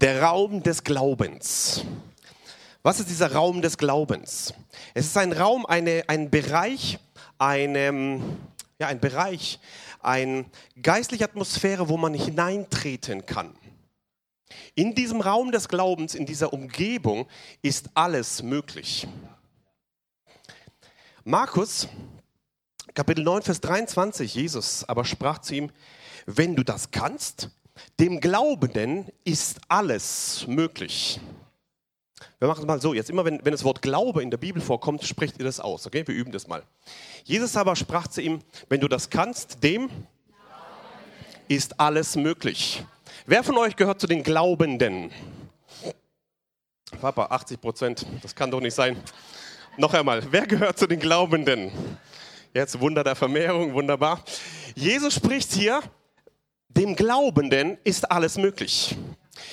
Der Raum des Glaubens. Was ist dieser Raum des Glaubens? Es ist ein Raum, eine, ein Bereich, eine, ja, ein Bereich, eine geistliche Atmosphäre, wo man hineintreten kann. In diesem Raum des Glaubens, in dieser Umgebung ist alles möglich. Markus, Kapitel 9, Vers 23, Jesus aber sprach zu ihm, wenn du das kannst, dem Glaubenden ist alles möglich. Wir machen es mal so, jetzt immer wenn, wenn das Wort Glaube in der Bibel vorkommt, spricht ihr das aus, okay? Wir üben das mal. Jesus aber sprach zu ihm, wenn du das kannst, dem ist alles möglich. Wer von euch gehört zu den Glaubenden? Papa, 80 Prozent, das kann doch nicht sein. Noch einmal, wer gehört zu den Glaubenden? Jetzt Wunder der Vermehrung, wunderbar. Jesus spricht hier, dem Glaubenden ist alles möglich.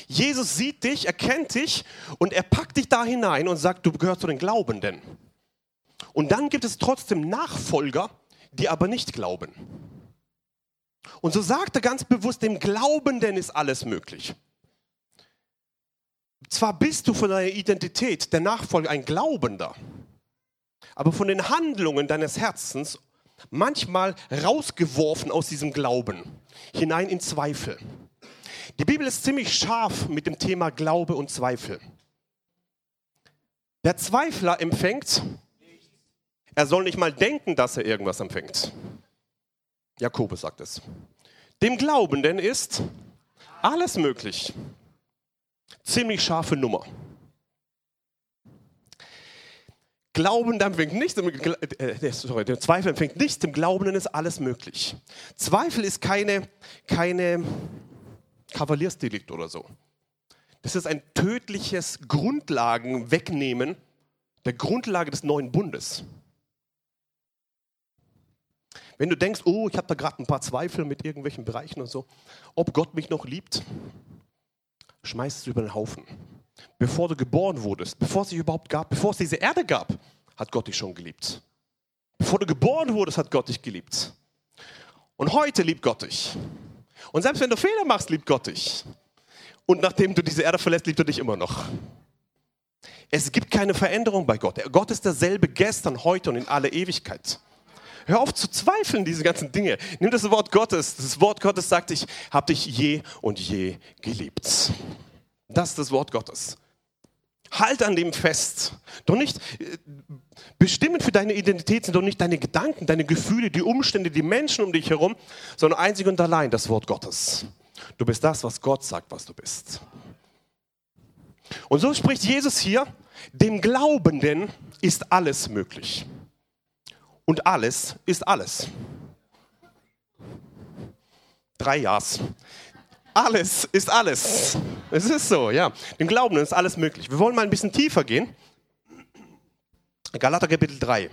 Jesus sieht dich, erkennt dich und er packt dich da hinein und sagt, du gehörst zu den Glaubenden. Und dann gibt es trotzdem Nachfolger, die aber nicht glauben. Und so sagt er ganz bewusst, dem Glaubenden ist alles möglich. Zwar bist du von deiner Identität, der Nachfolger, ein Glaubender, aber von den Handlungen deines Herzens manchmal rausgeworfen aus diesem Glauben, hinein in Zweifel. Die Bibel ist ziemlich scharf mit dem Thema Glaube und Zweifel. Der Zweifler empfängt, er soll nicht mal denken, dass er irgendwas empfängt. Jakobus sagt es. Dem Glaubenden ist alles möglich. Ziemlich scharfe Nummer. Glauben empfängt nichts, äh, sorry, der Zweifel empfängt nichts, dem Glaubenden ist alles möglich. Zweifel ist keine, keine Kavaliersdelikt oder so. Das ist ein tödliches Grundlagenwegnehmen der Grundlage des neuen Bundes. Wenn du denkst, oh, ich habe da gerade ein paar Zweifel mit irgendwelchen Bereichen und so, ob Gott mich noch liebt, schmeiß es über den Haufen. Bevor du geboren wurdest, bevor es dich überhaupt gab, bevor es diese Erde gab, hat Gott dich schon geliebt. Bevor du geboren wurdest, hat Gott dich geliebt. Und heute liebt Gott dich. Und selbst wenn du Fehler machst, liebt Gott dich. Und nachdem du diese Erde verlässt, liebt er dich immer noch. Es gibt keine Veränderung bei Gott. Gott ist derselbe gestern, heute und in alle Ewigkeit. Hör auf zu zweifeln, diese ganzen Dinge. Nimm das Wort Gottes. Das Wort Gottes sagt, ich habe dich je und je geliebt. Das ist das Wort Gottes. Halt an dem fest. Doch nicht äh, bestimmend für deine Identität sind doch nicht deine Gedanken, deine Gefühle, die Umstände, die Menschen um dich herum, sondern einzig und allein das Wort Gottes. Du bist das, was Gott sagt, was du bist. Und so spricht Jesus hier, dem Glaubenden ist alles möglich. Und alles ist alles. Drei Ja's. Alles ist alles. Es ist so, ja. Dem Glauben ist alles möglich. Wir wollen mal ein bisschen tiefer gehen. Galater Kapitel 3,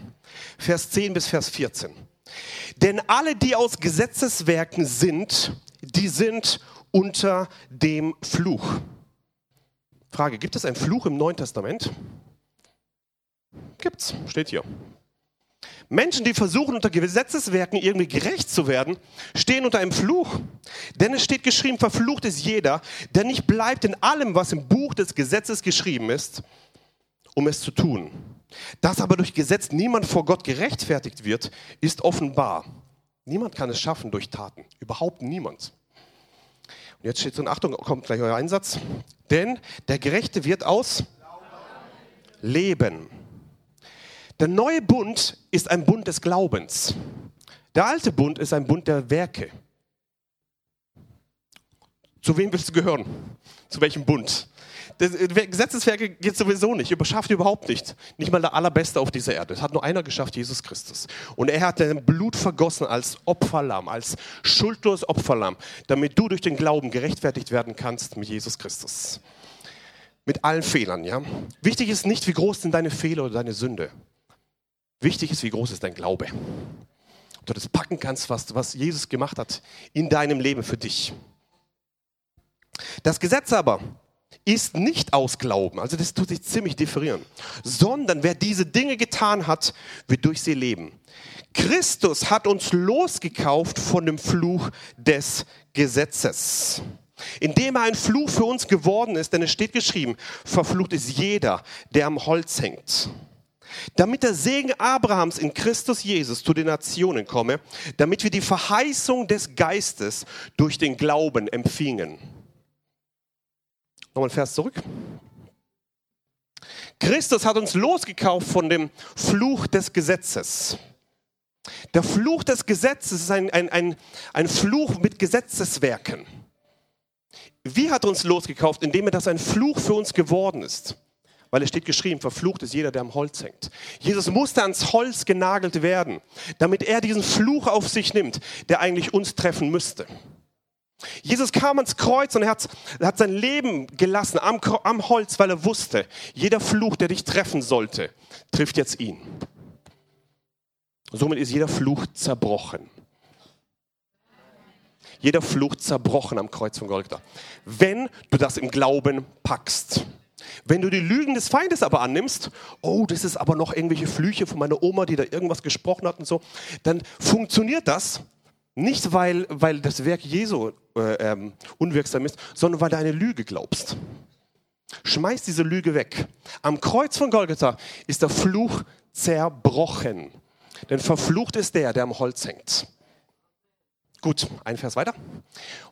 Vers 10 bis Vers 14. Denn alle, die aus Gesetzeswerken sind, die sind unter dem Fluch. Frage, gibt es einen Fluch im Neuen Testament? Gibt's, steht hier. Menschen, die versuchen, unter Gesetzeswerken irgendwie gerecht zu werden, stehen unter einem Fluch. Denn es steht geschrieben, verflucht ist jeder, der nicht bleibt in allem, was im Buch des Gesetzes geschrieben ist, um es zu tun. Dass aber durch Gesetz niemand vor Gott gerechtfertigt wird, ist offenbar. Niemand kann es schaffen durch Taten. Überhaupt niemand. Und jetzt steht so, Achtung, kommt gleich euer Einsatz. Denn der Gerechte wird aus Leben. Der neue Bund ist ein Bund des Glaubens. Der alte Bund ist ein Bund der Werke. Zu wem willst du gehören? Zu welchem Bund? Äh, Gesetzeswerke geht sowieso nicht, überschafft überhaupt nicht. Nicht mal der Allerbeste auf dieser Erde. Es hat nur einer geschafft, Jesus Christus. Und er hat sein Blut vergossen als Opferlamm, als schuldloses Opferlamm, damit du durch den Glauben gerechtfertigt werden kannst mit Jesus Christus. Mit allen Fehlern, ja. Wichtig ist nicht, wie groß sind deine Fehler oder deine Sünde. Wichtig ist, wie groß ist dein Glaube. Ob du das packen kannst, was, was Jesus gemacht hat in deinem Leben für dich. Das Gesetz aber ist nicht aus Glauben, also das tut sich ziemlich differieren, sondern wer diese Dinge getan hat, wird durch sie leben. Christus hat uns losgekauft von dem Fluch des Gesetzes. indem er ein Fluch für uns geworden ist, denn es steht geschrieben, verflucht ist jeder, der am Holz hängt. Damit der Segen Abrahams in Christus Jesus zu den Nationen komme, damit wir die Verheißung des Geistes durch den Glauben empfingen. Nochmal ein Vers zurück. Christus hat uns losgekauft von dem Fluch des Gesetzes. Der Fluch des Gesetzes ist ein, ein, ein, ein Fluch mit Gesetzeswerken. Wie hat er uns losgekauft? Indem er das ein Fluch für uns geworden ist. Weil es steht geschrieben, verflucht ist jeder, der am Holz hängt. Jesus musste ans Holz genagelt werden, damit er diesen Fluch auf sich nimmt, der eigentlich uns treffen müsste. Jesus kam ans Kreuz und er hat, er hat sein Leben gelassen am, am Holz, weil er wusste, jeder Fluch, der dich treffen sollte, trifft jetzt ihn. Somit ist jeder Fluch zerbrochen. Jeder Fluch zerbrochen am Kreuz von Golgatha. Wenn du das im Glauben packst. Wenn du die Lügen des Feindes aber annimmst, oh, das ist aber noch irgendwelche Flüche von meiner Oma, die da irgendwas gesprochen hat und so, dann funktioniert das nicht, weil, weil das Werk Jesu äh, ähm, unwirksam ist, sondern weil du eine Lüge glaubst. Schmeiß diese Lüge weg. Am Kreuz von Golgatha ist der Fluch zerbrochen. Denn verflucht ist der, der am Holz hängt. Gut, ein Vers weiter.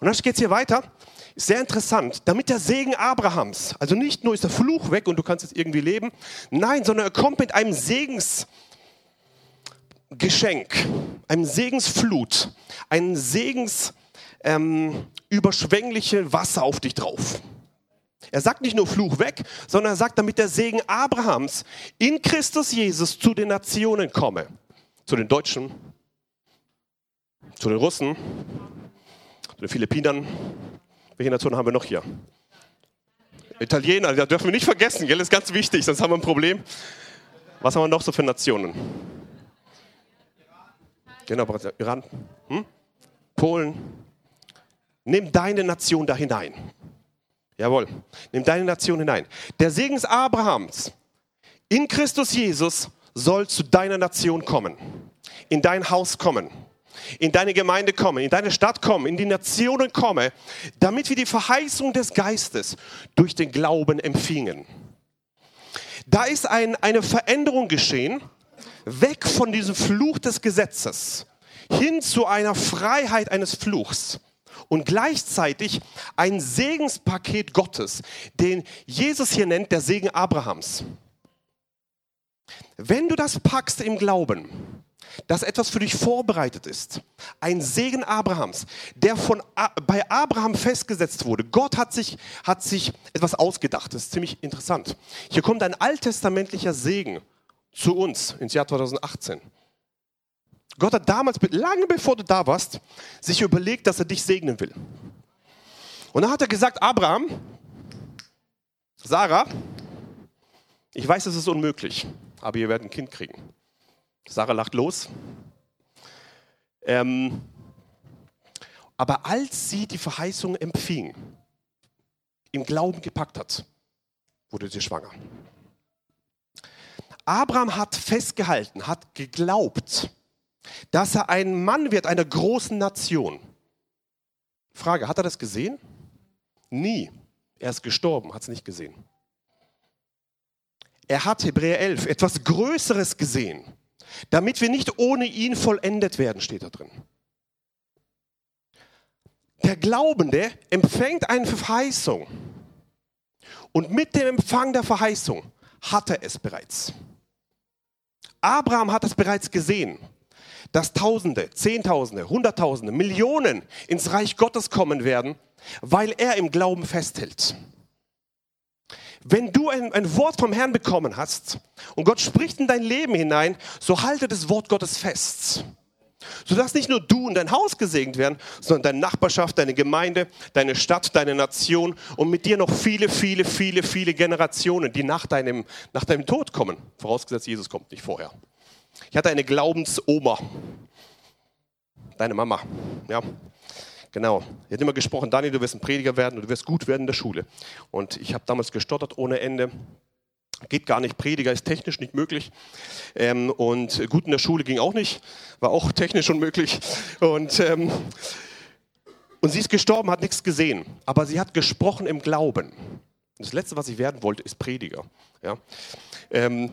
Und dann geht es hier weiter. Sehr interessant. Damit der Segen Abrahams, also nicht nur ist der Fluch weg und du kannst jetzt irgendwie leben, nein, sondern er kommt mit einem Segensgeschenk, einem Segensflut, einem Segens ähm, Wasser auf dich drauf. Er sagt nicht nur Fluch weg, sondern er sagt, damit der Segen Abrahams in Christus Jesus zu den Nationen komme zu den Deutschen, zu den Russen, zu den Philippinern. Welche Nationen haben wir noch hier? Italiener, da dürfen wir nicht vergessen, gell? Das ist ganz wichtig, sonst haben wir ein Problem. Was haben wir noch so für Nationen? Genau, Iran, hm? Polen. Nimm deine Nation da hinein. Jawohl, nimm deine Nation hinein. Der Segen Abrahams in Christus Jesus soll zu deiner Nation kommen, in dein Haus kommen, in deine Gemeinde kommen, in deine Stadt kommen, in die Nationen kommen, damit wir die Verheißung des Geistes durch den Glauben empfingen. Da ist ein, eine Veränderung geschehen, weg von diesem Fluch des Gesetzes hin zu einer Freiheit eines Fluchs und gleichzeitig ein Segenspaket Gottes, den Jesus hier nennt der Segen Abrahams. Wenn du das packst im Glauben, dass etwas für dich vorbereitet ist, ein Segen Abrahams, der von, bei Abraham festgesetzt wurde. Gott hat sich, hat sich etwas ausgedacht, das ist ziemlich interessant. Hier kommt ein alttestamentlicher Segen zu uns ins Jahr 2018. Gott hat damals, lange bevor du da warst, sich überlegt, dass er dich segnen will. Und dann hat er gesagt, Abraham, Sarah, ich weiß, es ist unmöglich aber ihr werdet ein Kind kriegen. Sarah lacht los. Ähm, aber als sie die Verheißung empfing, im Glauben gepackt hat, wurde sie schwanger. Abraham hat festgehalten, hat geglaubt, dass er ein Mann wird einer großen Nation. Frage, hat er das gesehen? Nie. Er ist gestorben, hat es nicht gesehen. Er hat Hebräer 11 etwas Größeres gesehen, damit wir nicht ohne ihn vollendet werden, steht da drin. Der Glaubende empfängt eine Verheißung und mit dem Empfang der Verheißung hat er es bereits. Abraham hat es bereits gesehen, dass Tausende, Zehntausende, Hunderttausende, Millionen ins Reich Gottes kommen werden, weil er im Glauben festhält. Wenn du ein, ein Wort vom Herrn bekommen hast und Gott spricht in dein Leben hinein, so halte das Wort Gottes fest. Sodass nicht nur du und dein Haus gesegnet werden, sondern deine Nachbarschaft, deine Gemeinde, deine Stadt, deine Nation und mit dir noch viele, viele, viele, viele Generationen, die nach deinem, nach deinem Tod kommen. Vorausgesetzt, Jesus kommt nicht vorher. Ich hatte eine Glaubensoma, deine Mama. Ja, Genau. Er hat immer gesprochen, Daniel, du wirst ein Prediger werden und du wirst gut werden in der Schule. Und ich habe damals gestottert ohne Ende. Geht gar nicht, Prediger ist technisch nicht möglich. Ähm, und gut in der Schule ging auch nicht, war auch technisch unmöglich. Und ähm, Und sie ist gestorben, hat nichts gesehen, aber sie hat gesprochen im Glauben. Das Letzte, was ich werden wollte, ist Prediger. Ja? Ähm,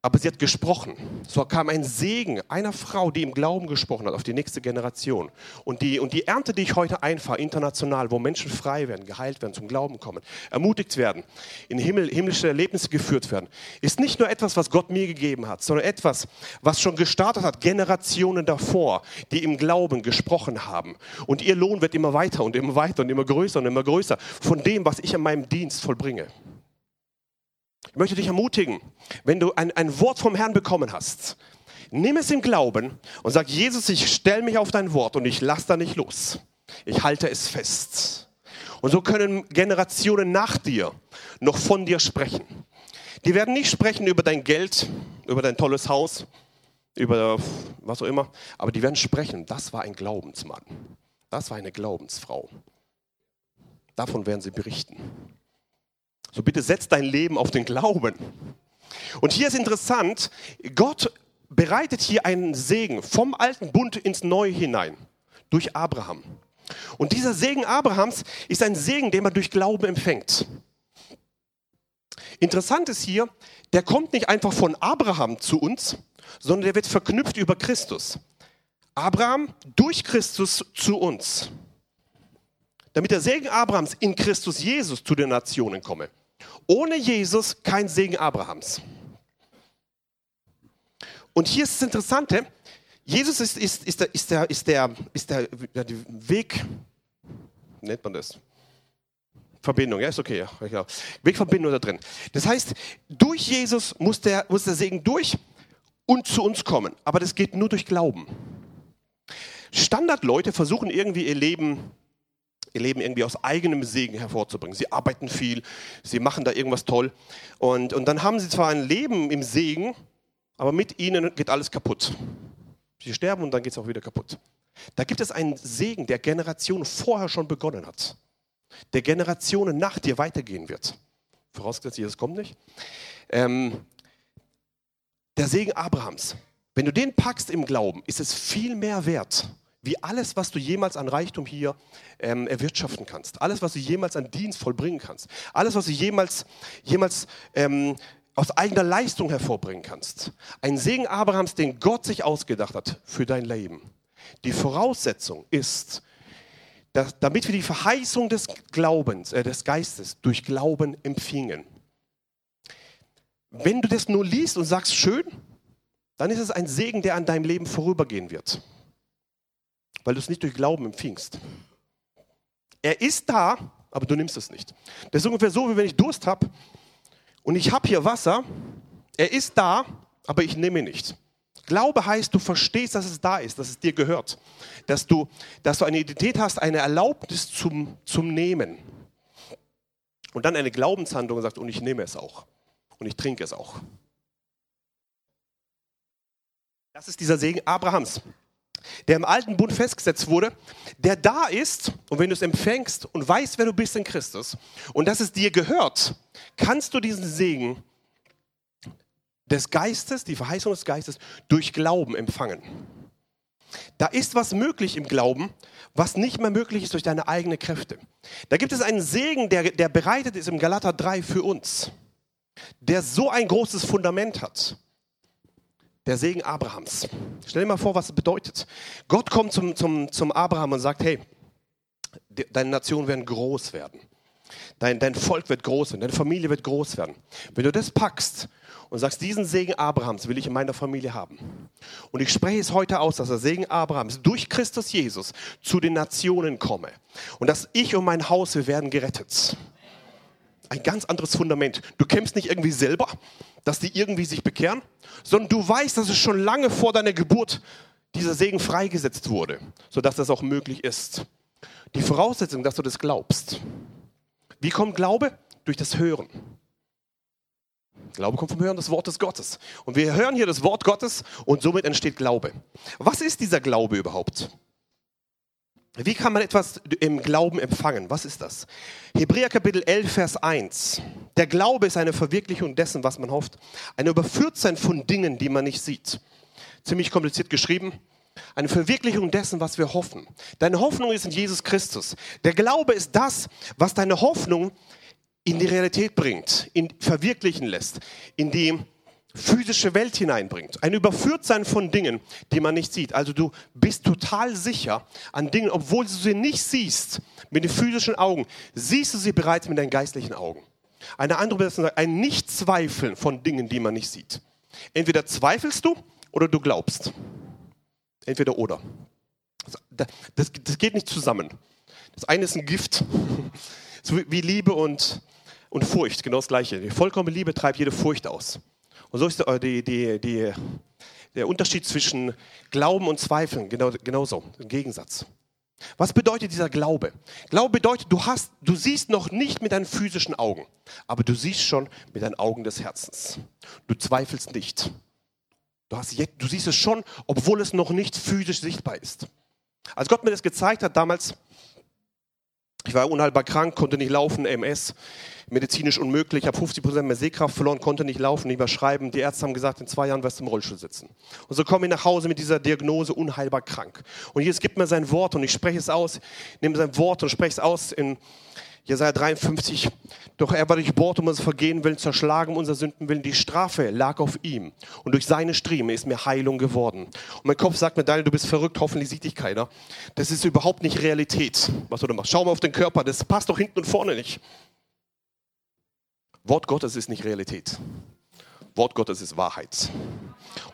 aber sie hat gesprochen. So kam ein Segen einer Frau, die im Glauben gesprochen hat, auf die nächste Generation. Und die, und die Ernte, die ich heute einfahre, international, wo Menschen frei werden, geheilt werden, zum Glauben kommen, ermutigt werden, in Himmel, himmlische Erlebnisse geführt werden, ist nicht nur etwas, was Gott mir gegeben hat, sondern etwas, was schon gestartet hat, Generationen davor, die im Glauben gesprochen haben. Und ihr Lohn wird immer weiter und immer weiter und immer größer und immer größer von dem, was ich in meinem Dienst vollbringe. Ich möchte dich ermutigen, wenn du ein, ein Wort vom Herrn bekommen hast, nimm es im Glauben und sag, Jesus, ich stelle mich auf dein Wort und ich lasse da nicht los. Ich halte es fest. Und so können Generationen nach dir noch von dir sprechen. Die werden nicht sprechen über dein Geld, über dein tolles Haus, über was auch immer, aber die werden sprechen, das war ein Glaubensmann, das war eine Glaubensfrau. Davon werden sie berichten. So bitte setz dein Leben auf den Glauben. Und hier ist interessant, Gott bereitet hier einen Segen vom alten Bund ins Neue hinein, durch Abraham. Und dieser Segen Abrahams ist ein Segen, den man durch Glauben empfängt. Interessant ist hier, der kommt nicht einfach von Abraham zu uns, sondern der wird verknüpft über Christus. Abraham durch Christus zu uns. Damit der Segen Abrahams in Christus Jesus zu den Nationen komme. Ohne Jesus kein Segen Abrahams. Und hier ist das Interessante, Jesus ist, ist, ist, der, ist, der, ist, der, ist der, Weg, nennt man das? Verbindung, ja, ist okay, ja, Wegverbindung da drin. Das heißt, durch Jesus muss der, muss der Segen durch und zu uns kommen. Aber das geht nur durch Glauben. Standardleute versuchen irgendwie ihr Leben ihr Leben irgendwie aus eigenem Segen hervorzubringen. Sie arbeiten viel, sie machen da irgendwas toll. Und, und dann haben sie zwar ein Leben im Segen, aber mit ihnen geht alles kaputt. Sie sterben und dann geht es auch wieder kaputt. Da gibt es einen Segen, der Generationen vorher schon begonnen hat, der Generationen nach dir weitergehen wird. Vorausgesetzt, Jesus kommt nicht. Ähm, der Segen Abrahams. Wenn du den packst im Glauben, ist es viel mehr wert wie alles, was du jemals an Reichtum hier ähm, erwirtschaften kannst, alles, was du jemals an Dienst vollbringen kannst, alles, was du jemals, jemals ähm, aus eigener Leistung hervorbringen kannst. Ein Segen Abrahams, den Gott sich ausgedacht hat für dein Leben. Die Voraussetzung ist, dass, damit wir die Verheißung des Glaubens, äh, des Geistes durch Glauben empfingen. Wenn du das nur liest und sagst, schön, dann ist es ein Segen, der an deinem Leben vorübergehen wird weil du es nicht durch Glauben empfingst. Er ist da, aber du nimmst es nicht. Das ist ungefähr so, wie wenn ich Durst habe und ich habe hier Wasser. Er ist da, aber ich nehme ihn nicht. Glaube heißt, du verstehst, dass es da ist, dass es dir gehört. Dass du, dass du eine Identität hast, eine Erlaubnis zum, zum Nehmen. Und dann eine Glaubenshandlung sagt, und ich nehme es auch. Und ich trinke es auch. Das ist dieser Segen Abrahams der im alten Bund festgesetzt wurde, der da ist und wenn du es empfängst und weißt, wer du bist in Christus und dass es dir gehört, kannst du diesen Segen des Geistes, die Verheißung des Geistes durch Glauben empfangen. Da ist was möglich im Glauben, was nicht mehr möglich ist durch deine eigenen Kräfte. Da gibt es einen Segen, der, der bereitet ist im Galater 3 für uns, der so ein großes Fundament hat der Segen Abrahams. Stell dir mal vor, was es bedeutet. Gott kommt zum, zum, zum Abraham und sagt, hey, deine Nationen werden groß werden. Dein, dein Volk wird groß werden, deine Familie wird groß werden. Wenn du das packst und sagst, diesen Segen Abrahams will ich in meiner Familie haben. Und ich spreche es heute aus, dass der Segen Abrahams durch Christus Jesus zu den Nationen komme. Und dass ich und mein Haus, wir werden gerettet ein ganz anderes Fundament. Du kämpfst nicht irgendwie selber, dass die irgendwie sich bekehren, sondern du weißt, dass es schon lange vor deiner Geburt dieser Segen freigesetzt wurde, sodass das auch möglich ist. Die Voraussetzung, dass du das glaubst. Wie kommt Glaube? Durch das Hören. Glaube kommt vom Hören des Wortes Gottes. Und wir hören hier das Wort Gottes und somit entsteht Glaube. Was ist dieser Glaube überhaupt? Wie kann man etwas im Glauben empfangen? Was ist das? Hebräer Kapitel 11, Vers 1. Der Glaube ist eine Verwirklichung dessen, was man hofft. Ein Überführtsein von Dingen, die man nicht sieht. Ziemlich kompliziert geschrieben. Eine Verwirklichung dessen, was wir hoffen. Deine Hoffnung ist in Jesus Christus. Der Glaube ist das, was deine Hoffnung in die Realität bringt, in verwirklichen lässt, in die physische Welt hineinbringt. Ein Überführtsein von Dingen, die man nicht sieht. Also du bist total sicher an Dingen, obwohl du sie nicht siehst mit den physischen Augen, siehst du sie bereits mit deinen geistlichen Augen. Eine andere Übersetzung sagt, ein Nichtzweifeln von Dingen, die man nicht sieht. Entweder zweifelst du oder du glaubst. Entweder oder. Das, das geht nicht zusammen. Das eine ist ein Gift, so wie Liebe und, und Furcht, genau das Gleiche. Die vollkommene Liebe treibt jede Furcht aus. Und so ist die, die, die, der Unterschied zwischen Glauben und Zweifeln genau, genauso, ein Gegensatz. Was bedeutet dieser Glaube? Glaube bedeutet, du, hast, du siehst noch nicht mit deinen physischen Augen, aber du siehst schon mit deinen Augen des Herzens. Du zweifelst nicht. Du, hast, du siehst es schon, obwohl es noch nicht physisch sichtbar ist. Als Gott mir das gezeigt hat damals, ich war unheilbar krank, konnte nicht laufen, MS, medizinisch unmöglich, habe 50 Prozent mehr Sehkraft verloren, konnte nicht laufen, nicht mehr schreiben. Die Ärzte haben gesagt, in zwei Jahren wirst du im Rollstuhl sitzen. Und so komme ich nach Hause mit dieser Diagnose unheilbar krank. Und Jesus gibt mir sein Wort und ich spreche es aus, nehme sein Wort und spreche es aus in Jesaja 53, doch er war durchbohrt um unser Vergehen willen, zerschlagen um unser Sünden willen. Die Strafe lag auf ihm. Und durch seine Striemen ist mir Heilung geworden. Und mein Kopf sagt mir, Daniel, du bist verrückt, hoffentlich sieht dich keiner. Das ist überhaupt nicht Realität, was du da machst. Schau mal auf den Körper, das passt doch hinten und vorne nicht. Wort Gottes ist nicht Realität. Wort Gottes ist Wahrheit.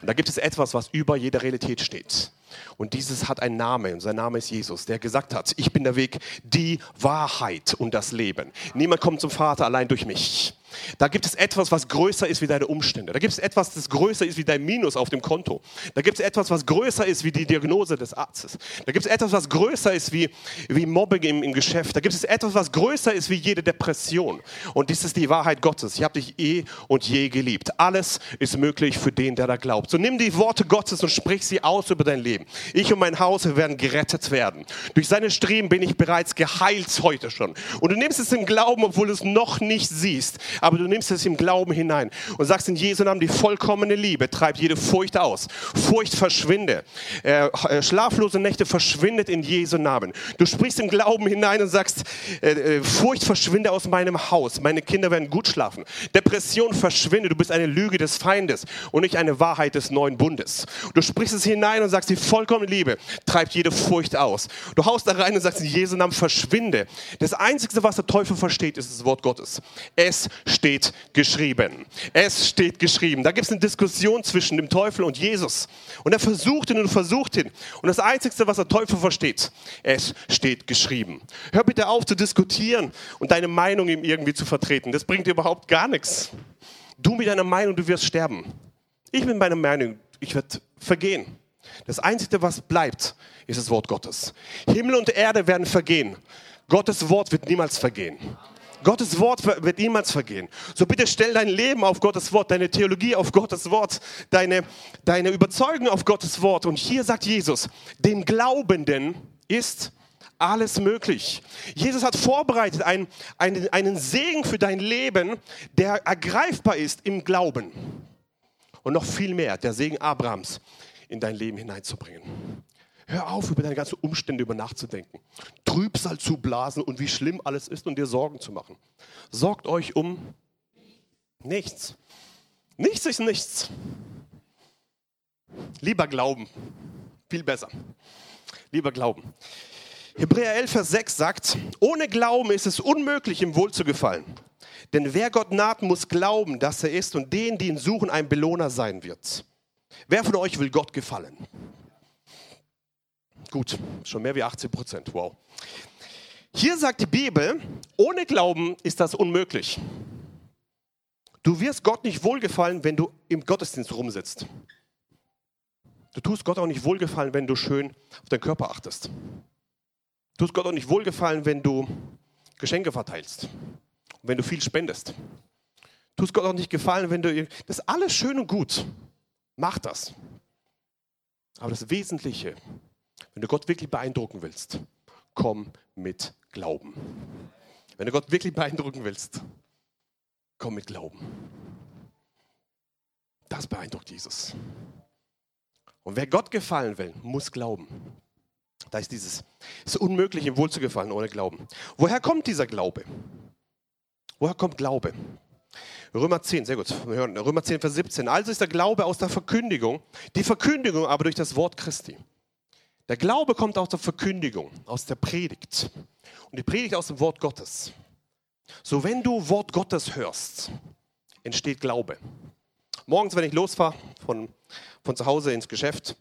Und da gibt es etwas, was über jeder Realität steht. Und dieses hat einen Namen und sein Name ist Jesus, der gesagt hat, ich bin der Weg, die Wahrheit und das Leben. Niemand kommt zum Vater allein durch mich. Da gibt es etwas, was größer ist wie deine Umstände. Da gibt es etwas, das größer ist wie dein Minus auf dem Konto. Da gibt es etwas, was größer ist wie die Diagnose des Arztes. Da gibt es etwas, was größer ist wie, wie Mobbing im, im Geschäft. Da gibt es etwas, was größer ist wie jede Depression. Und dies ist die Wahrheit Gottes. Ich habe dich eh und je geliebt. Alles ist möglich für den, der da glaubt. So nimm die Worte Gottes und sprich sie aus über dein Leben. Ich und mein Haus werden gerettet werden. Durch seine Streben bin ich bereits geheilt heute schon. Und du nimmst es im Glauben, obwohl du es noch nicht siehst aber du nimmst es im Glauben hinein und sagst in Jesu Namen, die vollkommene Liebe treibt jede Furcht aus. Furcht verschwinde. Äh, äh, schlaflose Nächte verschwindet in Jesu Namen. Du sprichst im Glauben hinein und sagst, äh, äh, Furcht verschwinde aus meinem Haus. Meine Kinder werden gut schlafen. Depression verschwinde. Du bist eine Lüge des Feindes und nicht eine Wahrheit des neuen Bundes. Du sprichst es hinein und sagst, die vollkommene Liebe treibt jede Furcht aus. Du haust da rein und sagst in Jesu Namen verschwinde. Das Einzige, was der Teufel versteht, ist das Wort Gottes. Es steht geschrieben. Es steht geschrieben. Da gibt es eine Diskussion zwischen dem Teufel und Jesus. Und er versucht ihn und versucht ihn. Und das Einzige, was der Teufel versteht, es steht geschrieben. Hör bitte auf zu diskutieren und deine Meinung ihm irgendwie zu vertreten. Das bringt dir überhaupt gar nichts. Du mit deiner Meinung, du wirst sterben. Ich bin meiner Meinung, ich werde vergehen. Das Einzige, was bleibt, ist das Wort Gottes. Himmel und Erde werden vergehen. Gottes Wort wird niemals vergehen. Gottes Wort wird niemals vergehen. So bitte stell dein Leben auf Gottes Wort, deine Theologie auf Gottes Wort, deine, deine Überzeugung auf Gottes Wort. Und hier sagt Jesus, dem Glaubenden ist alles möglich. Jesus hat vorbereitet einen, einen, einen Segen für dein Leben, der ergreifbar ist im Glauben. Und noch viel mehr, der Segen Abrahams in dein Leben hineinzubringen. Hör auf, über deine ganzen Umstände über nachzudenken. Trübsal zu blasen und wie schlimm alles ist und dir Sorgen zu machen. Sorgt euch um nichts. Nichts ist nichts. Lieber glauben. Viel besser. Lieber glauben. Hebräer 11, Vers 6 sagt, ohne Glauben ist es unmöglich, ihm wohl zu gefallen. Denn wer Gott naht, muss glauben, dass er ist und denen, die ihn suchen, ein Belohner sein wird. Wer von euch will Gott gefallen? Gut, schon mehr wie 80 Prozent. Wow. Hier sagt die Bibel, ohne Glauben ist das unmöglich. Du wirst Gott nicht wohlgefallen, wenn du im Gottesdienst rumsitzt. Du tust Gott auch nicht wohlgefallen, wenn du schön auf deinen Körper achtest. Du tust Gott auch nicht wohlgefallen, wenn du Geschenke verteilst. wenn du viel spendest. Du tust Gott auch nicht gefallen, wenn du. Das ist alles schön und gut. Mach das. Aber das Wesentliche wenn du Gott wirklich beeindrucken willst, komm mit Glauben. Wenn du Gott wirklich beeindrucken willst, komm mit Glauben. Das beeindruckt Jesus. Und wer Gott gefallen will, muss glauben. Da ist dieses, es ist unmöglich, ihm wohl zu gefallen ohne Glauben. Woher kommt dieser Glaube? Woher kommt Glaube? Römer 10, sehr gut. Wir hören Römer 10, Vers 17. Also ist der Glaube aus der Verkündigung, die Verkündigung aber durch das Wort Christi. Der Glaube kommt aus der Verkündigung, aus der Predigt. Und die Predigt aus dem Wort Gottes. So, wenn du Wort Gottes hörst, entsteht Glaube. Morgens, wenn ich losfahre von, von zu Hause ins Geschäft,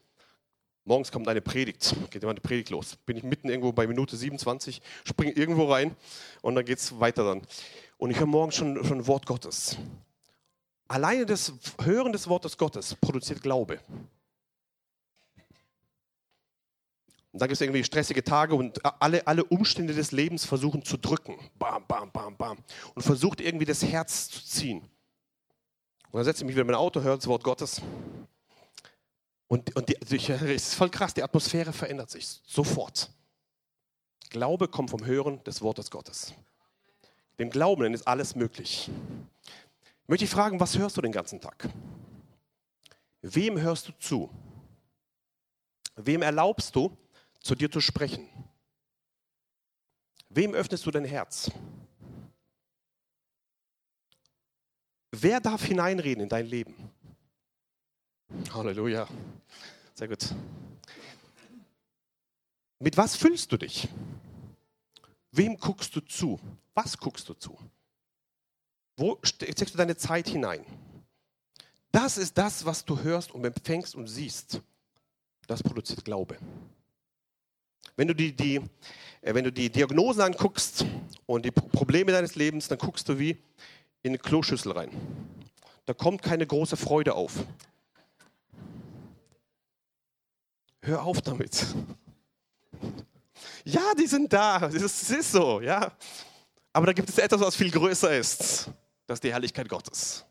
morgens kommt eine Predigt, geht immer eine Predigt los. Bin ich mitten irgendwo bei Minute 27, springe irgendwo rein und dann geht es weiter dann. Und ich höre morgens schon, schon Wort Gottes. Alleine das Hören des Wortes Gottes produziert Glaube. Und dann gibt es irgendwie stressige Tage und alle, alle Umstände des Lebens versuchen zu drücken. Bam, bam, bam, bam. Und versucht irgendwie das Herz zu ziehen. Und dann setze ich mich wieder in mein Auto, höre das Wort Gottes. Und, und die, also ich, es ist voll krass, die Atmosphäre verändert sich sofort. Glaube kommt vom Hören des Wortes Gottes. Dem Glauben ist alles möglich. Ich möchte dich fragen, was hörst du den ganzen Tag? Wem hörst du zu? Wem erlaubst du, zu dir zu sprechen? Wem öffnest du dein Herz? Wer darf hineinreden in dein Leben? Halleluja. Sehr gut. Mit was füllst du dich? Wem guckst du zu? Was guckst du zu? Wo steckst du deine Zeit hinein? Das ist das, was du hörst und empfängst und siehst. Das produziert Glaube. Wenn du die, die, äh, wenn du die Diagnosen anguckst und die Probleme deines Lebens, dann guckst du wie in eine Kloschüssel rein. Da kommt keine große Freude auf. Hör auf damit. Ja, die sind da, das ist so, ja. Aber da gibt es etwas, was viel größer ist. Das ist die Herrlichkeit Gottes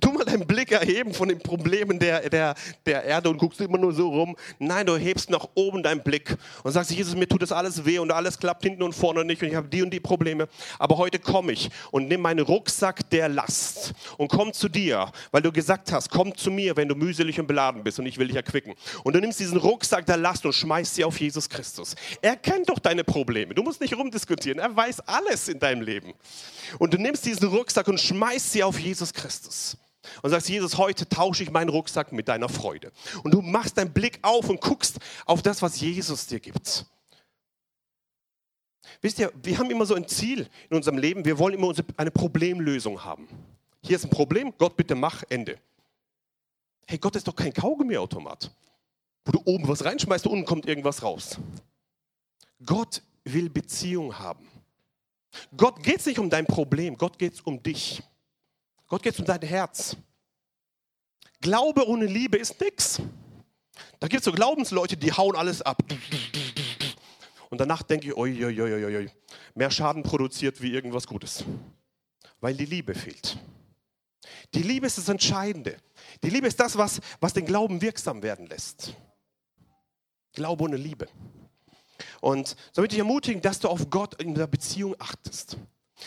tu mal deinen Blick erheben von den Problemen der, der, der Erde und guckst immer nur so rum. Nein, du hebst nach oben deinen Blick und sagst, Jesus, mir tut das alles weh und alles klappt hinten und vorne nicht und ich habe die und die Probleme. Aber heute komme ich und nimm meinen Rucksack der Last und komm zu dir, weil du gesagt hast, komm zu mir, wenn du mühselig und beladen bist und ich will dich erquicken. Und du nimmst diesen Rucksack der Last und schmeißt sie auf Jesus Christus. Er kennt doch deine Probleme. Du musst nicht rumdiskutieren. Er weiß alles in deinem Leben. Und du nimmst diesen Rucksack und schmeißt sie auf Jesus Christus. Und sagst, Jesus, heute tausche ich meinen Rucksack mit deiner Freude. Und du machst deinen Blick auf und guckst auf das, was Jesus dir gibt. Wisst ihr, wir haben immer so ein Ziel in unserem Leben, wir wollen immer eine Problemlösung haben. Hier ist ein Problem, Gott bitte mach, Ende. Hey, Gott ist doch kein Kaugummiautomat, wo du oben was reinschmeißt und unten kommt irgendwas raus. Gott will Beziehung haben. Gott geht es nicht um dein Problem, Gott geht es um dich. Gott geht es um dein Herz. Glaube ohne Liebe ist nichts. Da gibt es so Glaubensleute, die hauen alles ab. Und danach denke ich, oi, oi, oi, oi, mehr Schaden produziert wie irgendwas Gutes. Weil die Liebe fehlt. Die Liebe ist das Entscheidende. Die Liebe ist das, was, was den Glauben wirksam werden lässt. Glaube ohne Liebe. Und so möchte ich ermutigen, dass du auf Gott in der Beziehung achtest.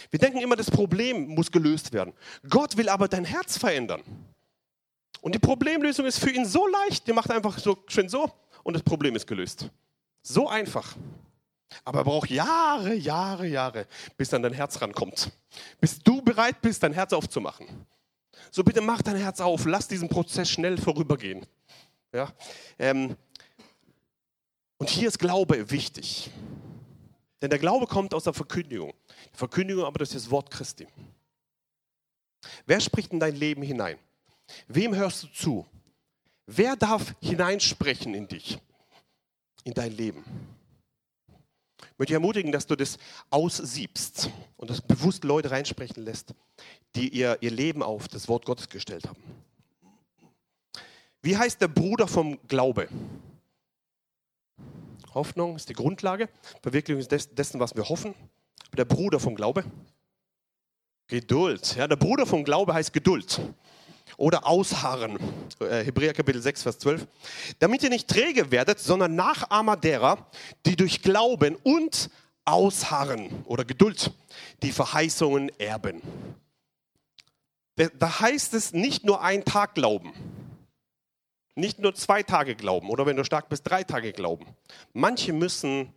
Wir denken immer, das Problem muss gelöst werden. Gott will aber dein Herz verändern. Und die Problemlösung ist für ihn so leicht, der macht einfach so schön so und das Problem ist gelöst. So einfach. Aber er braucht Jahre, Jahre, Jahre, bis dann dein Herz rankommt. Bis du bereit bist, dein Herz aufzumachen. So bitte mach dein Herz auf, lass diesen Prozess schnell vorübergehen. Ja? Ähm, und hier ist Glaube wichtig. Denn der Glaube kommt aus der Verkündigung. Die Verkündigung aber durch das Wort Christi. Wer spricht in dein Leben hinein? Wem hörst du zu? Wer darf hineinsprechen in dich, in dein Leben? Ich möchte dich ermutigen, dass du das aussiebst und das bewusst Leute reinsprechen lässt, die ihr, ihr Leben auf das Wort Gottes gestellt haben. Wie heißt der Bruder vom Glaube? Hoffnung ist die Grundlage, Verwirklichung dessen, was wir hoffen. Der Bruder vom Glaube. Geduld. Ja, der Bruder vom Glaube heißt Geduld. Oder Ausharren. Äh, Hebräer Kapitel 6, Vers 12. Damit ihr nicht träge werdet, sondern Nachahmer derer, die durch Glauben und Ausharren oder Geduld die Verheißungen erben. Da heißt es nicht nur einen Tag glauben. Nicht nur zwei Tage glauben oder wenn du stark bist, drei Tage glauben. Manche müssen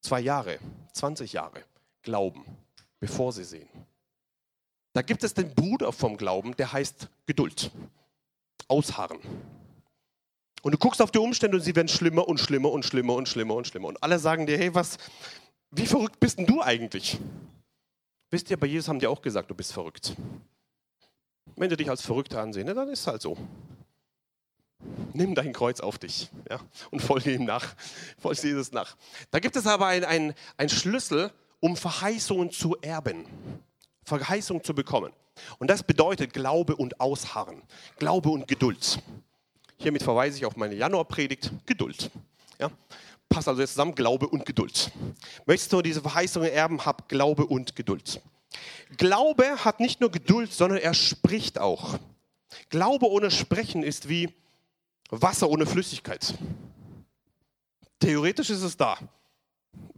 zwei Jahre, 20 Jahre glauben, bevor sie sehen. Da gibt es den Bruder vom Glauben, der heißt Geduld, Ausharren. Und du guckst auf die Umstände und sie werden schlimmer und schlimmer und schlimmer und schlimmer und schlimmer. Und alle sagen dir, hey, was, wie verrückt bist denn du eigentlich? Wisst ihr, bei Jesus haben die auch gesagt, du bist verrückt. Wenn du dich als verrückt ansehen, dann ist es halt so. Nimm dein Kreuz auf dich ja, und folge ihm nach. Folge Jesus nach. Da gibt es aber einen ein Schlüssel, um Verheißungen zu erben. Verheißung zu bekommen. Und das bedeutet Glaube und Ausharren, Glaube und Geduld. Hiermit verweise ich auf meine Januarpredigt, Geduld. Ja? Passt also jetzt zusammen, Glaube und Geduld. Möchtest du diese Verheißungen erben, hab Glaube und Geduld. Glaube hat nicht nur Geduld, sondern er spricht auch. Glaube ohne Sprechen ist wie Wasser ohne Flüssigkeit. Theoretisch ist es da,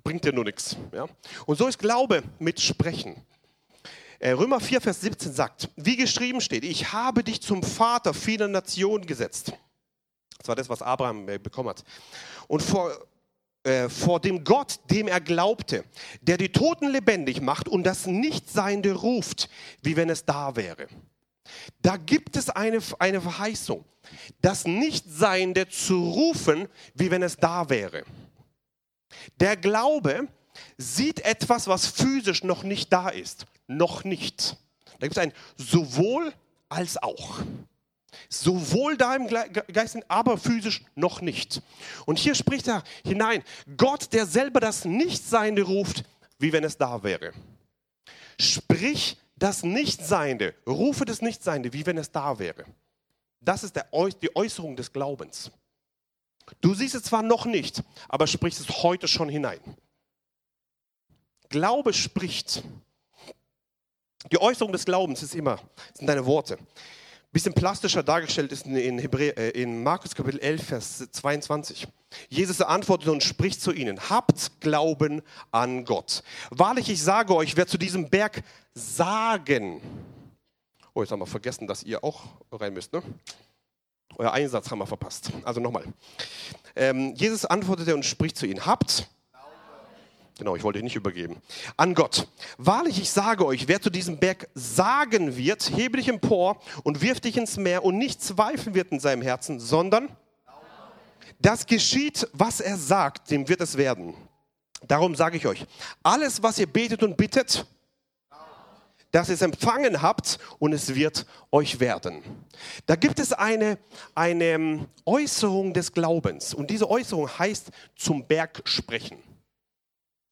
bringt dir nur nichts. Ja? Und so ist Glaube mit Sprechen. Äh, Römer 4, Vers 17 sagt, wie geschrieben steht, ich habe dich zum Vater vieler Nationen gesetzt. Das war das, was Abraham äh, bekommen hat. Und vor, äh, vor dem Gott, dem er glaubte, der die Toten lebendig macht und das Nichtseiende ruft, wie wenn es da wäre. Da gibt es eine, eine Verheißung, das Nichtseiende zu rufen, wie wenn es da wäre. Der Glaube sieht etwas, was physisch noch nicht da ist noch nicht. Da gibt es ein sowohl als auch. Sowohl da im Geist, aber physisch noch nicht. Und hier spricht er hinein, Gott, der selber das Nichtseiende ruft, wie wenn es da wäre. Sprich das Nichtseiende, rufe das Nichtseiende, wie wenn es da wäre. Das ist die Äußerung des Glaubens. Du siehst es zwar noch nicht, aber sprichst es heute schon hinein. Glaube spricht. Die Äußerung des Glaubens ist immer, sind deine Worte. Bisschen plastischer dargestellt ist in, Hebräer, äh, in Markus Kapitel 11, Vers 22. Jesus antwortet und spricht zu ihnen, habt Glauben an Gott. Wahrlich, ich sage euch, wer zu diesem Berg sagen, oh, jetzt haben wir vergessen, dass ihr auch rein müsst, ne? Euer Einsatz haben wir verpasst. Also nochmal. Ähm, Jesus antwortete und spricht zu ihnen, habt Genau, ich wollte nicht übergeben. An Gott. Wahrlich, ich sage euch, wer zu diesem Berg sagen wird, hebe dich empor und wirf dich ins Meer und nicht zweifeln wird in seinem Herzen, sondern das geschieht, was er sagt, dem wird es werden. Darum sage ich euch, alles, was ihr betet und bittet, dass ihr es empfangen habt und es wird euch werden. Da gibt es eine, eine ähm, Äußerung des Glaubens und diese Äußerung heißt zum Berg sprechen.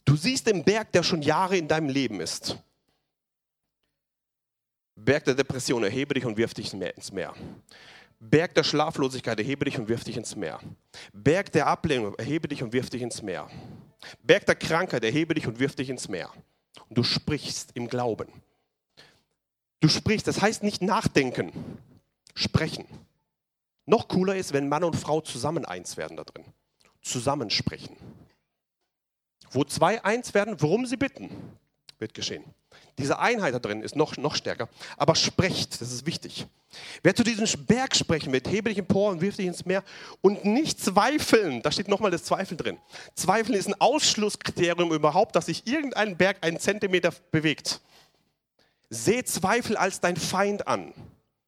Du siehst den Berg, der schon Jahre in deinem Leben ist. Berg der Depression, erhebe dich und wirf dich ins Meer. Berg der Schlaflosigkeit, erhebe dich und wirf dich ins Meer. Berg der Ablehnung, erhebe dich und wirf dich ins Meer. Berg der Krankheit, erhebe dich und wirf dich ins Meer. Und du sprichst im Glauben. Du sprichst, das heißt nicht nachdenken, sprechen. Noch cooler ist, wenn Mann und Frau zusammen eins werden da drin. Zusammensprechen. Wo zwei eins werden, worum sie bitten, wird geschehen. Diese Einheit da drin ist noch, noch stärker. Aber sprecht, das ist wichtig. Wer zu diesem Berg sprechen wird, hebe dich empor und wirf dich ins Meer und nicht zweifeln. Da steht nochmal das Zweifel drin. Zweifeln ist ein Ausschlusskriterium überhaupt, dass sich irgendein Berg einen Zentimeter bewegt. Seh Zweifel als dein Feind an.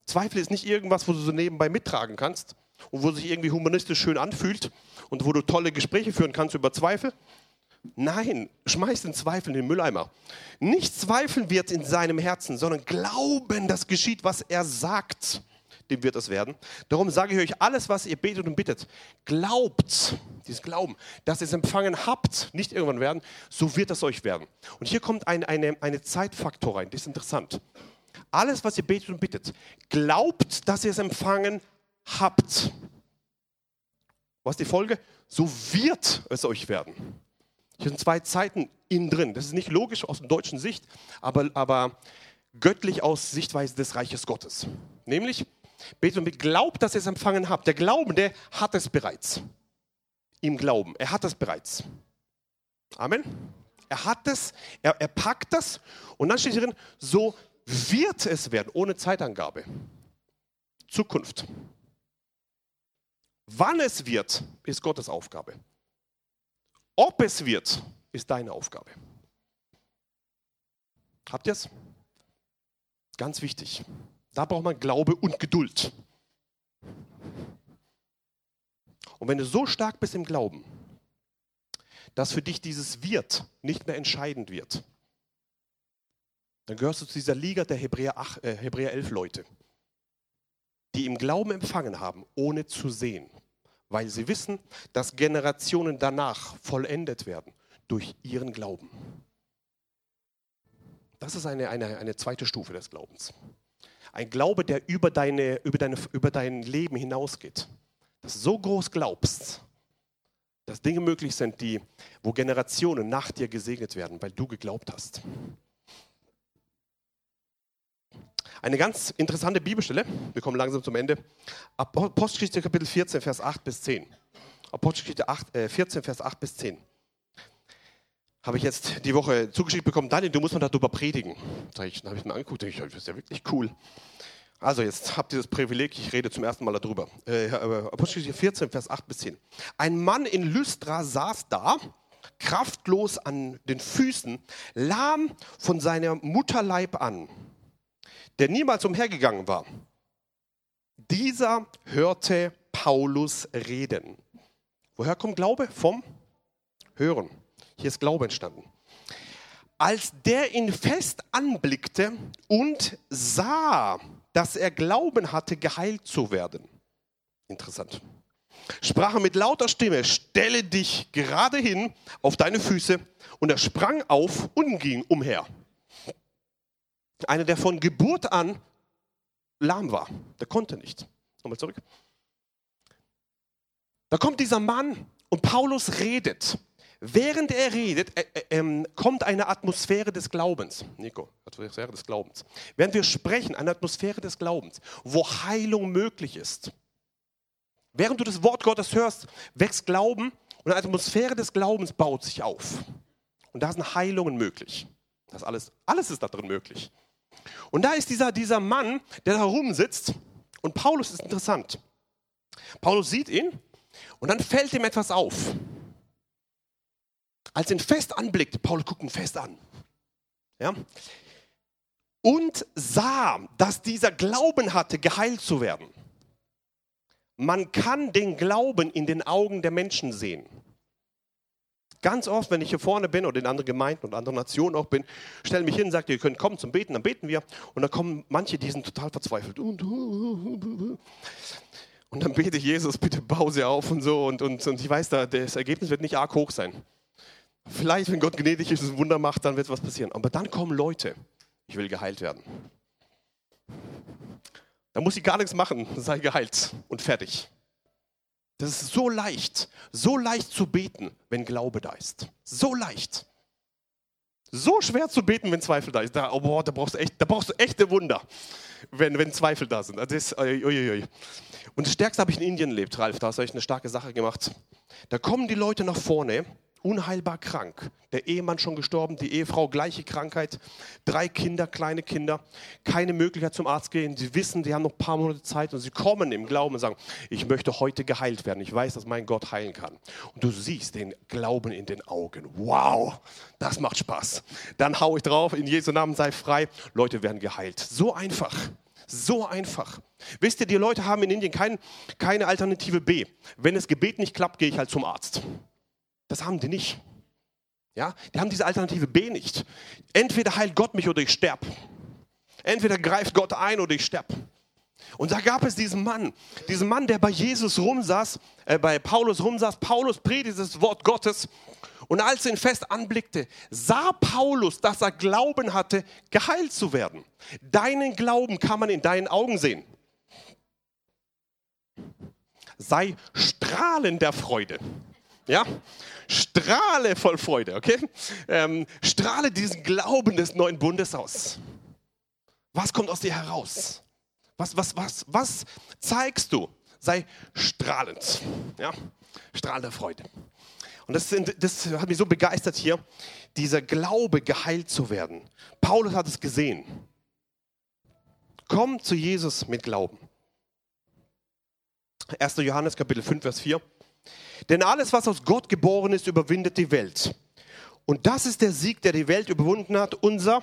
Zweifel ist nicht irgendwas, wo du so nebenbei mittragen kannst und wo sich irgendwie humanistisch schön anfühlt und wo du tolle Gespräche führen kannst über Zweifel, Nein, schmeiß den Zweifel in den Mülleimer. Nicht zweifeln wird in seinem Herzen, sondern glauben, das geschieht, was er sagt. Dem wird es werden. Darum sage ich euch, alles, was ihr betet und bittet, glaubt, dieses Glauben, dass ihr es empfangen habt, nicht irgendwann werden, so wird es euch werden. Und hier kommt ein, eine, eine Zeitfaktor rein, das ist interessant. Alles, was ihr betet und bittet, glaubt, dass ihr es empfangen habt. Was ist die Folge? So wird es euch werden. Hier sind zwei Zeiten innen drin. Das ist nicht logisch aus der deutschen Sicht, aber, aber göttlich aus Sichtweise des Reiches Gottes. Nämlich, betet und glaubt, dass ihr es empfangen habt. Der Glaubende hat es bereits. Im Glauben. Er hat es bereits. Amen. Er hat es, er, er packt das und dann steht hier drin, so wird es werden, ohne Zeitangabe. Zukunft. Wann es wird, ist Gottes Aufgabe. Ob es wird, ist deine Aufgabe. Habt ihr es? Ganz wichtig. Da braucht man Glaube und Geduld. Und wenn du so stark bist im Glauben, dass für dich dieses Wird nicht mehr entscheidend wird, dann gehörst du zu dieser Liga der Hebräer, 8, äh, Hebräer 11 Leute, die im Glauben empfangen haben, ohne zu sehen, weil sie wissen, dass Generationen danach vollendet werden durch ihren Glauben. Das ist eine, eine, eine zweite Stufe des Glaubens. Ein Glaube, der über, deine, über, deine, über dein Leben hinausgeht. Dass du so groß glaubst, dass Dinge möglich sind, die, wo Generationen nach dir gesegnet werden, weil du geglaubt hast. Eine ganz interessante Bibelstelle, wir kommen langsam zum Ende. Apostelgeschichte Kapitel 14, Vers 8 bis 10. Apostelgeschichte 8, äh, 14, Vers 8 bis 10. Habe ich jetzt die Woche zugeschickt bekommen, Daniel, du musst mal darüber predigen. Dann habe ich mir angeguckt, ich, das ist ja wirklich cool. Also jetzt habt ihr das Privileg, ich rede zum ersten Mal darüber. Äh, Apostelgeschichte 14, Vers 8 bis 10. Ein Mann in Lystra saß da, kraftlos an den Füßen, lahm von seiner Mutterleib an der niemals umhergegangen war, dieser hörte Paulus reden. Woher kommt Glaube? Vom Hören. Hier ist Glaube entstanden. Als der ihn fest anblickte und sah, dass er Glauben hatte, geheilt zu werden. Interessant. Sprach er mit lauter Stimme, stelle dich gerade hin auf deine Füße. Und er sprang auf und ging umher. Einer, der von Geburt an lahm war. Der konnte nicht. Nochmal zurück. Da kommt dieser Mann und Paulus redet. Während er redet, äh, äh, äh, kommt eine Atmosphäre des Glaubens. Nico, Atmosphäre des Glaubens. Während wir sprechen, eine Atmosphäre des Glaubens, wo Heilung möglich ist. Während du das Wort Gottes hörst, wächst Glauben und eine Atmosphäre des Glaubens baut sich auf. Und da sind Heilungen möglich. Das alles, alles ist da drin möglich. Und da ist dieser, dieser Mann, der da rumsitzt. Und Paulus ist interessant. Paulus sieht ihn und dann fällt ihm etwas auf. Als er ihn fest anblickt, Paulus guckt ihn fest an. Ja? Und sah, dass dieser Glauben hatte, geheilt zu werden. Man kann den Glauben in den Augen der Menschen sehen. Ganz oft, wenn ich hier vorne bin oder in anderen Gemeinden und anderen Nationen auch bin, stelle mich hin und sage, ihr könnt kommen zum Beten, dann beten wir. Und dann kommen manche, die sind total verzweifelt. Und dann bete ich, Jesus, bitte bau sie auf und so. Und, und, und ich weiß, da, das Ergebnis wird nicht arg hoch sein. Vielleicht, wenn Gott gnädig ist und ein Wunder macht, dann wird was passieren. Aber dann kommen Leute, ich will geheilt werden. Da muss ich gar nichts machen, sei geheilt und fertig. Das ist so leicht, so leicht zu beten, wenn Glaube da ist. So leicht. So schwer zu beten, wenn Zweifel da ist. Da, oh boah, da, brauchst du echt, da brauchst du echte Wunder, wenn, wenn Zweifel da sind. Das ist, ui, Und das Stärkste habe ich in Indien erlebt, Ralf. Da hast du echt eine starke Sache gemacht. Da kommen die Leute nach vorne unheilbar krank. Der Ehemann schon gestorben, die Ehefrau gleiche Krankheit, drei Kinder, kleine Kinder, keine Möglichkeit zum Arzt gehen. Sie wissen, sie haben noch ein paar Monate Zeit und sie kommen im Glauben und sagen, ich möchte heute geheilt werden. Ich weiß, dass mein Gott heilen kann. Und du siehst den Glauben in den Augen. Wow, das macht Spaß. Dann haue ich drauf, in Jesu Namen sei frei. Leute werden geheilt. So einfach. So einfach. Wisst ihr, die Leute haben in Indien kein, keine Alternative B. Wenn das Gebet nicht klappt, gehe ich halt zum Arzt. Das haben die nicht. Ja, die haben diese Alternative B nicht. Entweder heilt Gott mich oder ich sterb. Entweder greift Gott ein oder ich sterb. Und da gab es diesen Mann, diesen Mann, der bei Jesus rumsaß, äh, bei Paulus rumsaß. Paulus predigt das Wort Gottes. Und als er ihn fest anblickte, sah Paulus, dass er Glauben hatte, geheilt zu werden. Deinen Glauben kann man in deinen Augen sehen. Sei strahlend der Freude. Ja? Strahle voll Freude, okay? Ähm, strahle diesen Glauben des neuen Bundes aus. Was kommt aus dir heraus? Was, was, was, was zeigst du? Sei strahlend. Ja? Strahlende Freude. Und das, das hat mich so begeistert hier, dieser Glaube, geheilt zu werden. Paulus hat es gesehen. Komm zu Jesus mit Glauben. 1. Johannes Kapitel 5, Vers 4. Denn alles, was aus Gott geboren ist, überwindet die Welt. Und das ist der Sieg, der die Welt überwunden hat, unser.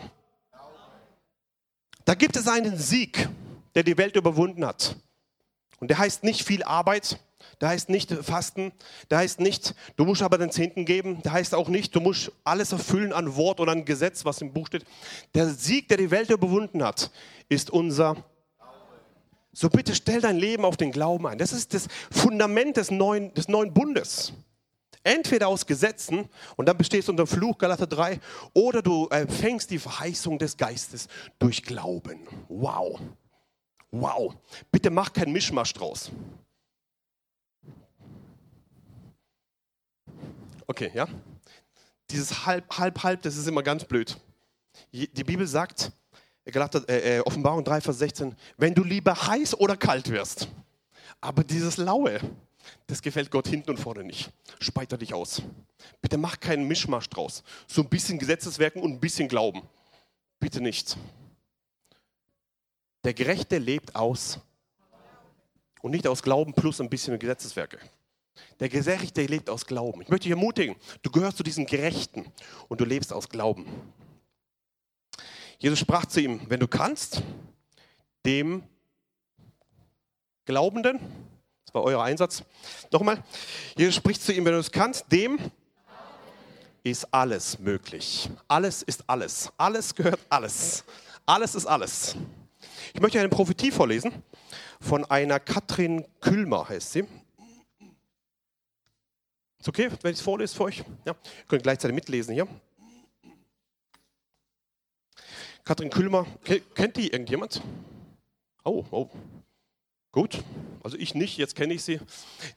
Da gibt es einen Sieg, der die Welt überwunden hat. Und der heißt nicht viel Arbeit, der heißt nicht Fasten, der heißt nicht, du musst aber den Zehnten geben, der heißt auch nicht, du musst alles erfüllen an Wort oder an Gesetz, was im Buch steht. Der Sieg, der die Welt überwunden hat, ist unser so bitte stell dein Leben auf den Glauben ein. Das ist das Fundament des neuen, des neuen Bundes. Entweder aus Gesetzen und dann bestehst du unter Fluch, Galater 3, oder du empfängst die Verheißung des Geistes durch Glauben. Wow. Wow. Bitte mach keinen Mischmasch draus. Okay, ja? Dieses halb, halb, halb, das ist immer ganz blöd. Die Bibel sagt, Galater, äh, äh, Offenbarung 3, Vers 16, wenn du lieber heiß oder kalt wirst. Aber dieses Laue, das gefällt Gott hinten und vorne nicht. Speiter dich aus. Bitte mach keinen Mischmasch draus. So ein bisschen Gesetzeswerken und ein bisschen Glauben. Bitte nicht. Der Gerechte lebt aus und nicht aus Glauben plus ein bisschen Gesetzeswerke. Der Gerechte lebt aus Glauben. Ich möchte dich ermutigen, du gehörst zu diesen Gerechten und du lebst aus Glauben. Jesus sprach zu ihm, wenn du kannst, dem Glaubenden, das war euer Einsatz, nochmal, Jesus spricht zu ihm, wenn du es kannst, dem ist alles möglich. Alles ist alles. Alles gehört alles. Alles ist alles. Ich möchte eine Prophetie vorlesen von einer Katrin Külmer, heißt sie. Ist okay, wenn ich es vorlese für euch? Ja, ihr könnt gleichzeitig mitlesen hier. Katrin Kühlmer, kennt die irgendjemand? Oh, oh. Gut, also ich nicht, jetzt kenne ich sie.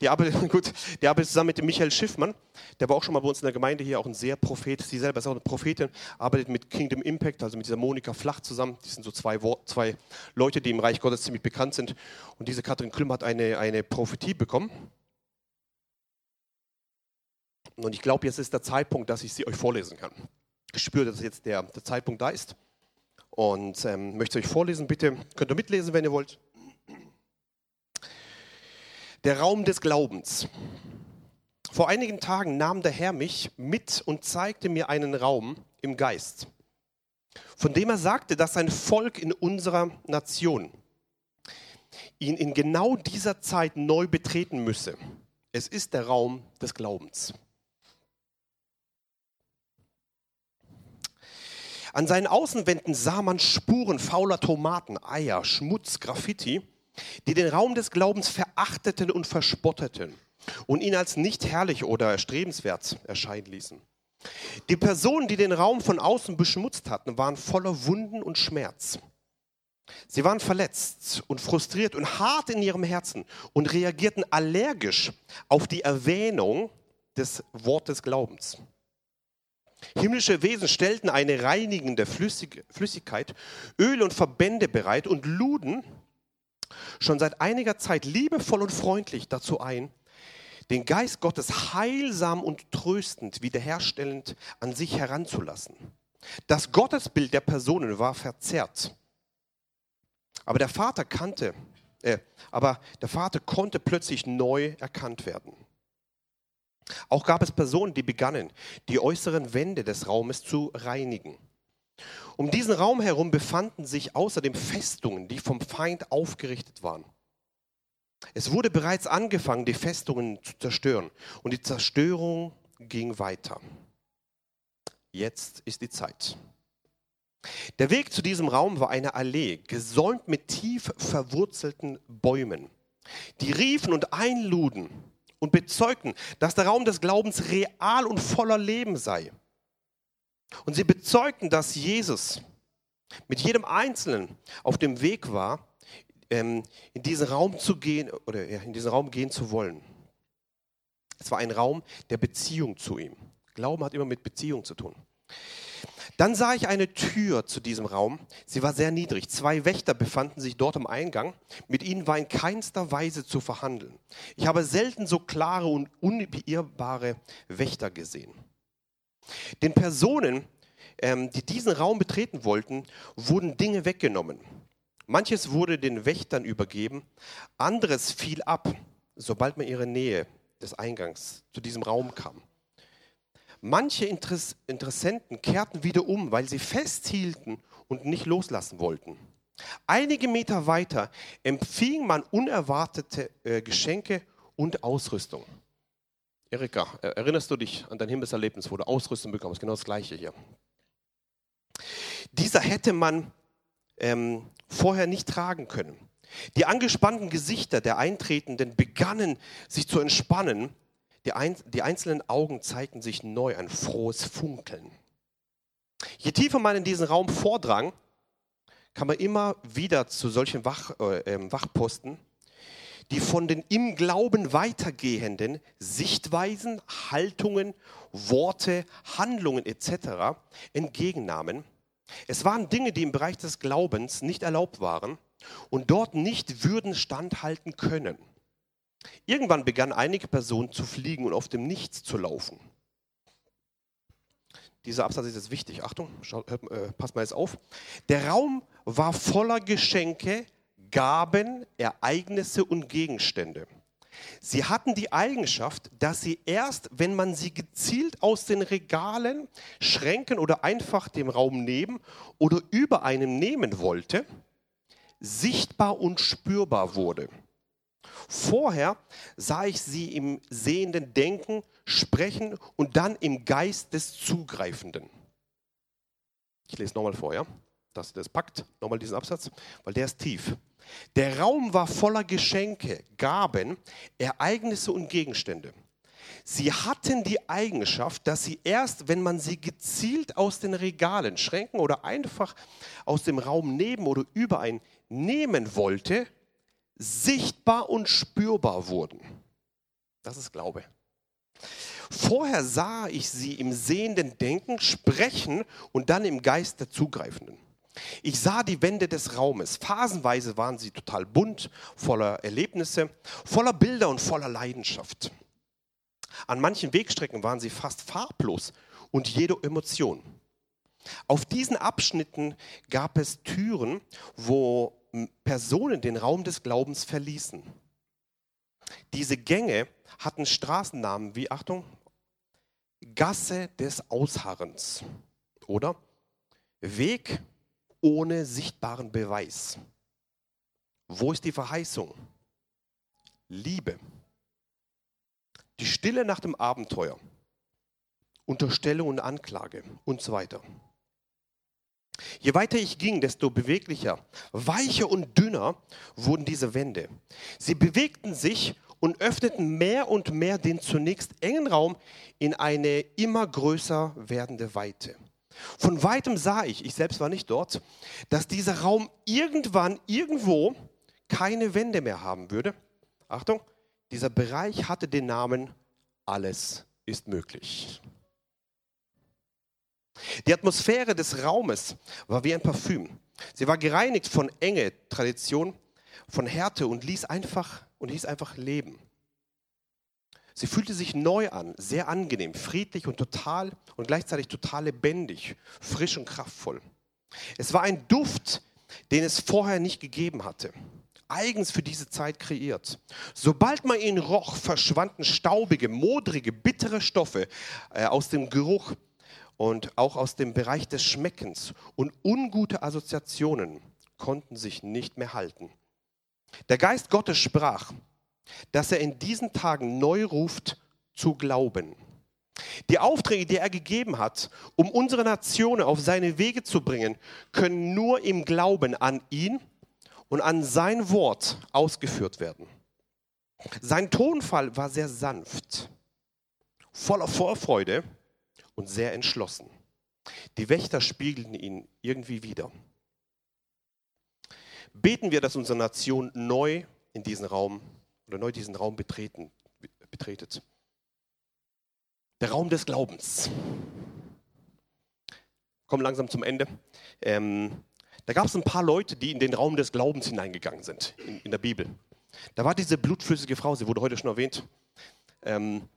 Die arbeitet, gut, die arbeitet zusammen mit dem Michael Schiffmann, der war auch schon mal bei uns in der Gemeinde hier, auch ein sehr Prophet. Sie selber ist auch eine Prophetin, arbeitet mit Kingdom Impact, also mit dieser Monika Flach zusammen. Die sind so zwei, zwei Leute, die im Reich Gottes ziemlich bekannt sind. Und diese Katrin Kühlmer hat eine, eine Prophetie bekommen. Und ich glaube, jetzt ist der Zeitpunkt, dass ich sie euch vorlesen kann. Ich spüre, dass jetzt der, der Zeitpunkt da ist. Und ähm, möchte euch vorlesen, bitte. Könnt ihr mitlesen, wenn ihr wollt. Der Raum des Glaubens. Vor einigen Tagen nahm der Herr mich mit und zeigte mir einen Raum im Geist, von dem er sagte, dass sein Volk in unserer Nation ihn in genau dieser Zeit neu betreten müsse. Es ist der Raum des Glaubens. An seinen Außenwänden sah man Spuren fauler Tomaten, Eier, Schmutz, Graffiti, die den Raum des Glaubens verachteten und verspotteten und ihn als nicht herrlich oder erstrebenswert erscheinen ließen. Die Personen, die den Raum von außen beschmutzt hatten, waren voller Wunden und Schmerz. Sie waren verletzt und frustriert und hart in ihrem Herzen und reagierten allergisch auf die Erwähnung des Wortes Glaubens. Himmlische Wesen stellten eine reinigende Flüssigkeit, Öl und Verbände bereit und luden schon seit einiger Zeit liebevoll und freundlich dazu ein, den Geist Gottes heilsam und tröstend wiederherstellend an sich heranzulassen. Das Gottesbild der Personen war verzerrt. Aber der Vater kannte, äh, aber der Vater konnte plötzlich neu erkannt werden. Auch gab es Personen, die begannen, die äußeren Wände des Raumes zu reinigen. Um diesen Raum herum befanden sich außerdem Festungen, die vom Feind aufgerichtet waren. Es wurde bereits angefangen, die Festungen zu zerstören und die Zerstörung ging weiter. Jetzt ist die Zeit. Der Weg zu diesem Raum war eine Allee, gesäumt mit tief verwurzelten Bäumen. Die riefen und einluden, und bezeugten, dass der Raum des Glaubens real und voller Leben sei. Und sie bezeugten, dass Jesus mit jedem Einzelnen auf dem Weg war, ähm, in diesen Raum zu gehen oder in diesen Raum gehen zu wollen. Es war ein Raum der Beziehung zu ihm. Glauben hat immer mit Beziehung zu tun. Dann sah ich eine Tür zu diesem Raum. Sie war sehr niedrig. Zwei Wächter befanden sich dort am Eingang. Mit ihnen war in keinster Weise zu verhandeln. Ich habe selten so klare und unbeirrbare Wächter gesehen. Den Personen, ähm, die diesen Raum betreten wollten, wurden Dinge weggenommen. Manches wurde den Wächtern übergeben, anderes fiel ab sobald man ihre Nähe des Eingangs zu diesem Raum kam. Manche Interess Interessenten kehrten wieder um, weil sie festhielten und nicht loslassen wollten. Einige Meter weiter empfing man unerwartete äh, Geschenke und Ausrüstung. Erika, erinnerst du dich an dein Himmelserlebnis, wo du Ausrüstung bekommst? Genau das gleiche hier. Dieser hätte man ähm, vorher nicht tragen können. Die angespannten Gesichter der Eintretenden begannen sich zu entspannen. Die, ein, die einzelnen Augen zeigten sich neu ein frohes Funkeln. Je tiefer man in diesen Raum vordrang, kam man immer wieder zu solchen Wach, äh, ähm, Wachposten die von den im Glauben weitergehenden Sichtweisen, Haltungen, Worte, Handlungen etc. entgegennahmen. Es waren Dinge, die im Bereich des Glaubens nicht erlaubt waren und dort nicht würden standhalten können. Irgendwann begannen einige Personen zu fliegen und auf dem Nichts zu laufen. Dieser Absatz ist jetzt wichtig. Achtung, schau, äh, passt mal jetzt auf. Der Raum war voller Geschenke, Gaben, Ereignisse und Gegenstände. Sie hatten die Eigenschaft, dass sie erst, wenn man sie gezielt aus den Regalen, Schränken oder einfach dem Raum neben oder über einem nehmen wollte, sichtbar und spürbar wurde. Vorher sah ich sie im sehenden Denken, Sprechen und dann im Geist des Zugreifenden. Ich lese nochmal vor, ja? Das, das packt nochmal diesen Absatz, weil der ist tief. Der Raum war voller Geschenke, Gaben, Ereignisse und Gegenstände. Sie hatten die Eigenschaft, dass sie erst, wenn man sie gezielt aus den Regalen, Schränken oder einfach aus dem Raum neben oder über ein nehmen wollte, sichtbar und spürbar wurden. Das ist Glaube. Vorher sah ich sie im sehenden Denken, sprechen und dann im Geist der Zugreifenden. Ich sah die Wände des Raumes. Phasenweise waren sie total bunt, voller Erlebnisse, voller Bilder und voller Leidenschaft. An manchen Wegstrecken waren sie fast farblos und jede Emotion. Auf diesen Abschnitten gab es Türen, wo Personen den Raum des Glaubens verließen. Diese Gänge hatten Straßennamen wie, Achtung, Gasse des Ausharrens oder Weg ohne sichtbaren Beweis. Wo ist die Verheißung? Liebe. Die Stille nach dem Abenteuer. Unterstellung und Anklage und so weiter. Je weiter ich ging, desto beweglicher, weicher und dünner wurden diese Wände. Sie bewegten sich und öffneten mehr und mehr den zunächst engen Raum in eine immer größer werdende Weite. Von weitem sah ich, ich selbst war nicht dort, dass dieser Raum irgendwann irgendwo keine Wände mehr haben würde. Achtung, dieser Bereich hatte den Namen Alles ist möglich. Die Atmosphäre des Raumes war wie ein Parfüm. Sie war gereinigt von Enge, Tradition, von Härte und ließ einfach und hieß einfach leben. Sie fühlte sich neu an, sehr angenehm, friedlich und total und gleichzeitig total lebendig, frisch und kraftvoll. Es war ein Duft, den es vorher nicht gegeben hatte. Eigens für diese Zeit kreiert. Sobald man ihn roch, verschwanden staubige, modrige, bittere Stoffe äh, aus dem Geruch und auch aus dem Bereich des Schmeckens und ungute Assoziationen konnten sich nicht mehr halten. Der Geist Gottes sprach, dass er in diesen Tagen neu ruft zu glauben. Die Aufträge, die er gegeben hat, um unsere Nation auf seine Wege zu bringen, können nur im Glauben an ihn und an sein Wort ausgeführt werden. Sein Tonfall war sehr sanft, voller Vorfreude und sehr entschlossen. Die Wächter spiegelten ihn irgendwie wieder. Beten wir, dass unsere Nation neu in diesen Raum oder neu diesen Raum betreten, betretet. Der Raum des Glaubens. Kommen langsam zum Ende. Ähm, da gab es ein paar Leute, die in den Raum des Glaubens hineingegangen sind, in, in der Bibel. Da war diese blutflüssige Frau, sie wurde heute schon erwähnt. Ähm,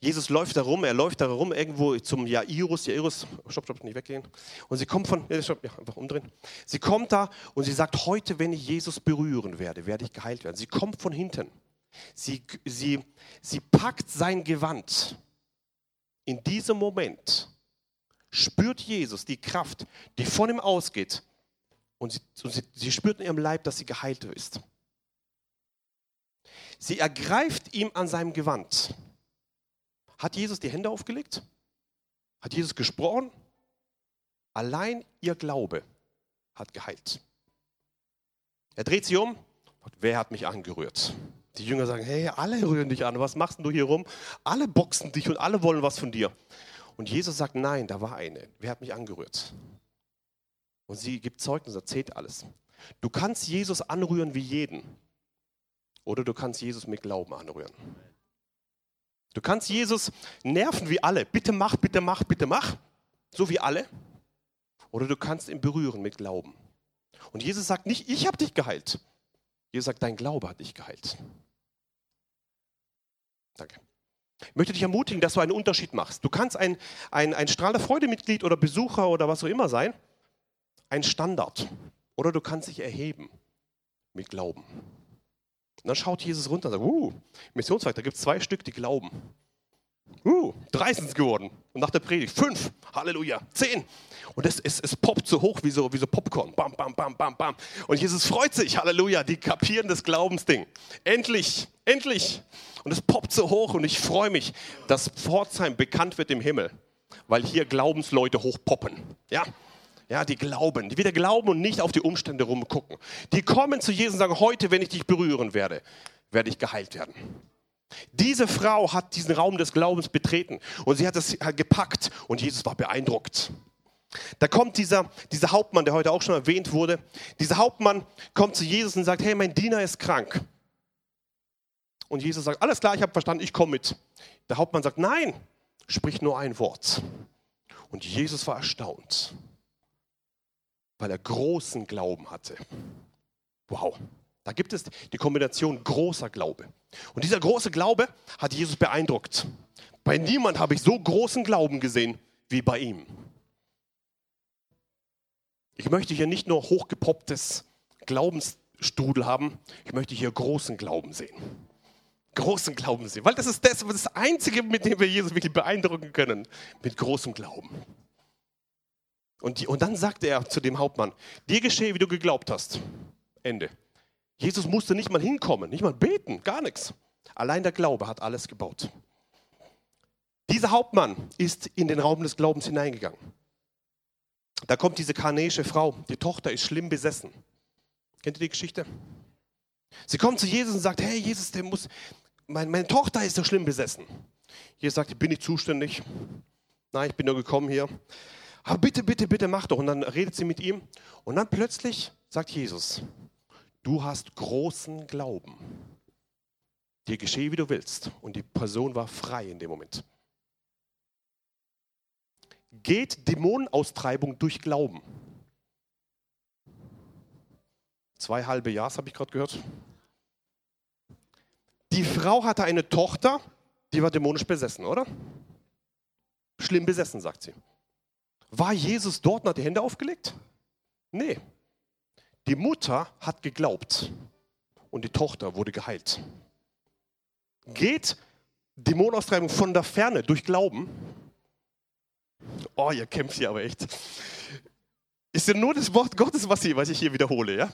Jesus läuft da rum, er läuft da rum irgendwo zum Jairus. Jairus, stopp, stopp, nicht weggehen. Und sie kommt von, stopp, ja, einfach umdrehen. Sie kommt da und sie sagt, heute, wenn ich Jesus berühren werde, werde ich geheilt werden. Sie kommt von hinten. Sie, sie, sie packt sein Gewand. In diesem Moment spürt Jesus die Kraft, die von ihm ausgeht. Und sie, und sie, sie spürt in ihrem Leib, dass sie geheilt ist. Sie ergreift ihm an seinem Gewand. Hat Jesus die Hände aufgelegt? Hat Jesus gesprochen? Allein ihr Glaube hat geheilt. Er dreht sich um, wer hat mich angerührt? Die Jünger sagen, hey, alle rühren dich an, was machst du hier rum? Alle boxen dich und alle wollen was von dir. Und Jesus sagt, nein, da war eine. Wer hat mich angerührt? Und sie gibt Zeugnis, erzählt alles. Du kannst Jesus anrühren wie jeden. Oder du kannst Jesus mit Glauben anrühren. Du kannst Jesus nerven wie alle. Bitte mach, bitte mach, bitte mach. So wie alle. Oder du kannst ihn berühren mit Glauben. Und Jesus sagt nicht, ich habe dich geheilt. Jesus sagt, dein Glaube hat dich geheilt. Danke. Ich möchte dich ermutigen, dass du einen Unterschied machst. Du kannst ein, ein, ein Strahl der Freude-Mitglied oder Besucher oder was auch immer sein. Ein Standard. Oder du kannst dich erheben mit Glauben. Dann schaut Jesus runter und sagt, uh, Missionswerk, da gibt es zwei Stück, die glauben. Uh, drei sind es geworden. Und nach der Predigt fünf, Halleluja, zehn. Und es, es, es poppt so hoch wie so, wie so Popcorn. Bam, bam, bam, bam, bam. Und Jesus freut sich, Halleluja, die kapieren das Glaubensding. Endlich, endlich. Und es poppt so hoch und ich freue mich, dass Pforzheim bekannt wird im Himmel, weil hier Glaubensleute hochpoppen. Ja, ja, die glauben, die wieder glauben und nicht auf die Umstände rumgucken. Die kommen zu Jesus und sagen, heute, wenn ich dich berühren werde, werde ich geheilt werden. Diese Frau hat diesen Raum des Glaubens betreten und sie hat es gepackt und Jesus war beeindruckt. Da kommt dieser, dieser Hauptmann, der heute auch schon erwähnt wurde. Dieser Hauptmann kommt zu Jesus und sagt, hey, mein Diener ist krank. Und Jesus sagt, alles klar, ich habe verstanden, ich komme mit. Der Hauptmann sagt, nein, sprich nur ein Wort. Und Jesus war erstaunt, weil er großen Glauben hatte. Wow. Da gibt es die Kombination großer Glaube. Und dieser große Glaube hat Jesus beeindruckt. Bei niemand habe ich so großen Glauben gesehen wie bei ihm. Ich möchte hier nicht nur hochgepopptes Glaubensstrudel haben, ich möchte hier großen Glauben sehen. Großen Glauben sehen, weil das ist das, das Einzige, mit dem wir Jesus wirklich beeindrucken können, mit großem Glauben. Und, die, und dann sagte er zu dem Hauptmann, dir geschehe, wie du geglaubt hast. Ende. Jesus musste nicht mal hinkommen, nicht mal beten, gar nichts. Allein der Glaube hat alles gebaut. Dieser Hauptmann ist in den Raum des Glaubens hineingegangen. Da kommt diese karnäische Frau, die Tochter ist schlimm besessen. Kennt ihr die Geschichte? Sie kommt zu Jesus und sagt, hey Jesus, der muss, meine, meine Tochter ist so schlimm besessen. Jesus sagt, ich bin nicht zuständig. Nein, ich bin nur gekommen hier. Aber bitte, bitte, bitte mach doch. Und dann redet sie mit ihm. Und dann plötzlich sagt Jesus, du hast großen Glauben. Dir geschehe, wie du willst. Und die Person war frei in dem Moment. Geht Dämonenaustreibung durch Glauben? Zwei halbe Jahre habe ich gerade gehört. Die Frau hatte eine Tochter, die war dämonisch besessen, oder? Schlimm besessen, sagt sie. War Jesus dort und hat die Hände aufgelegt? Nee, die Mutter hat geglaubt und die Tochter wurde geheilt. Geht Dämonenaustreibung von der Ferne durch Glauben? Oh, ihr kämpft hier aber echt. Ist ja nur das Wort Gottes, was ich, was ich hier wiederhole. Ja?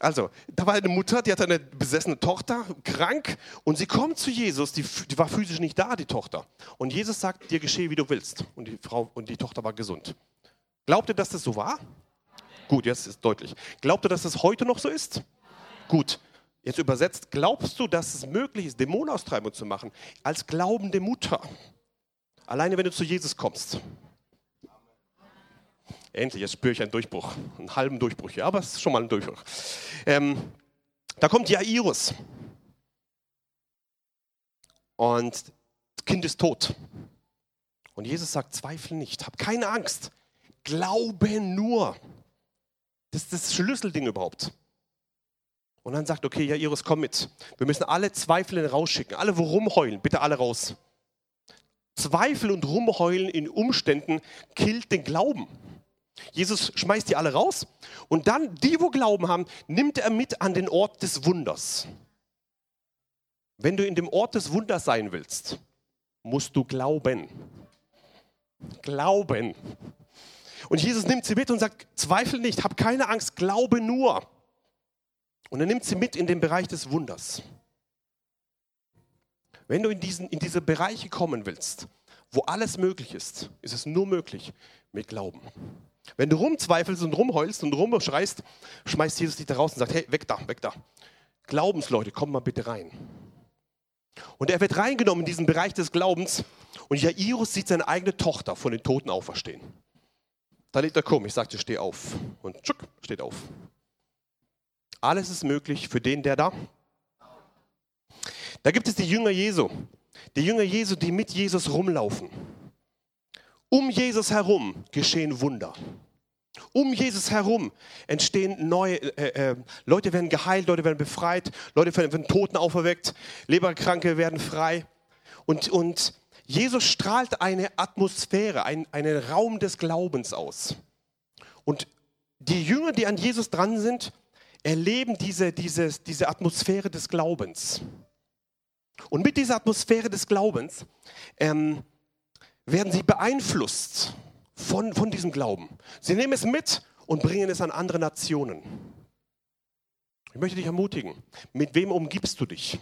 Also, da war eine Mutter, die hatte eine besessene Tochter, krank, und sie kommt zu Jesus, die, die war physisch nicht da, die Tochter. Und Jesus sagt, dir geschehe, wie du willst. Und die Frau und die Tochter war gesund. Glaubt ihr, dass das so war? Gut, jetzt ist deutlich. Glaubt ihr, dass das heute noch so ist? Gut. Jetzt übersetzt, glaubst du, dass es möglich ist, Dämonenaustreibung zu machen als glaubende Mutter? Alleine wenn du zu Jesus kommst. Endlich, jetzt spüre ich einen Durchbruch, einen halben Durchbruch hier, aber es ist schon mal ein Durchbruch. Ähm, da kommt Jairus. Und das Kind ist tot. Und Jesus sagt, zweifle nicht, hab keine Angst, glaube nur. Das ist das Schlüsselding überhaupt. Und dann sagt, okay, ja, Iris, komm mit. Wir müssen alle Zweifel rausschicken. Alle, wo rumheulen, bitte alle raus. Zweifel und Rumheulen in Umständen killt den Glauben. Jesus schmeißt die alle raus und dann, die, wo Glauben haben, nimmt er mit an den Ort des Wunders. Wenn du in dem Ort des Wunders sein willst, musst du glauben. Glauben. Und Jesus nimmt sie mit und sagt, zweifel nicht, hab keine Angst, glaube nur. Und er nimmt sie mit in den Bereich des Wunders. Wenn du in, diesen, in diese Bereiche kommen willst, wo alles möglich ist, ist es nur möglich mit Glauben. Wenn du rumzweifelst und rumheulst und rumschreist, schmeißt Jesus dich da raus und sagt, hey, weg da, weg da. Glaubensleute, komm mal bitte rein. Und er wird reingenommen in diesen Bereich des Glaubens und Jairus sieht seine eigene Tochter von den Toten auferstehen. Da liegt er, komm, ich sagte, steh auf. Und tschuck, steht auf. Alles ist möglich für den, der da. Da gibt es die Jünger Jesu. Die Jünger Jesu, die mit Jesus rumlaufen. Um Jesus herum geschehen Wunder. Um Jesus herum entstehen neue, äh, äh, Leute werden geheilt, Leute werden befreit, Leute werden Toten auferweckt, Leberkranke werden frei. Und, und Jesus strahlt eine Atmosphäre, ein, einen Raum des Glaubens aus. Und die Jünger, die an Jesus dran sind, erleben diese, diese, diese Atmosphäre des Glaubens. Und mit dieser Atmosphäre des Glaubens ähm, werden sie beeinflusst von, von diesem Glauben. Sie nehmen es mit und bringen es an andere Nationen. Ich möchte dich ermutigen, mit wem umgibst du dich?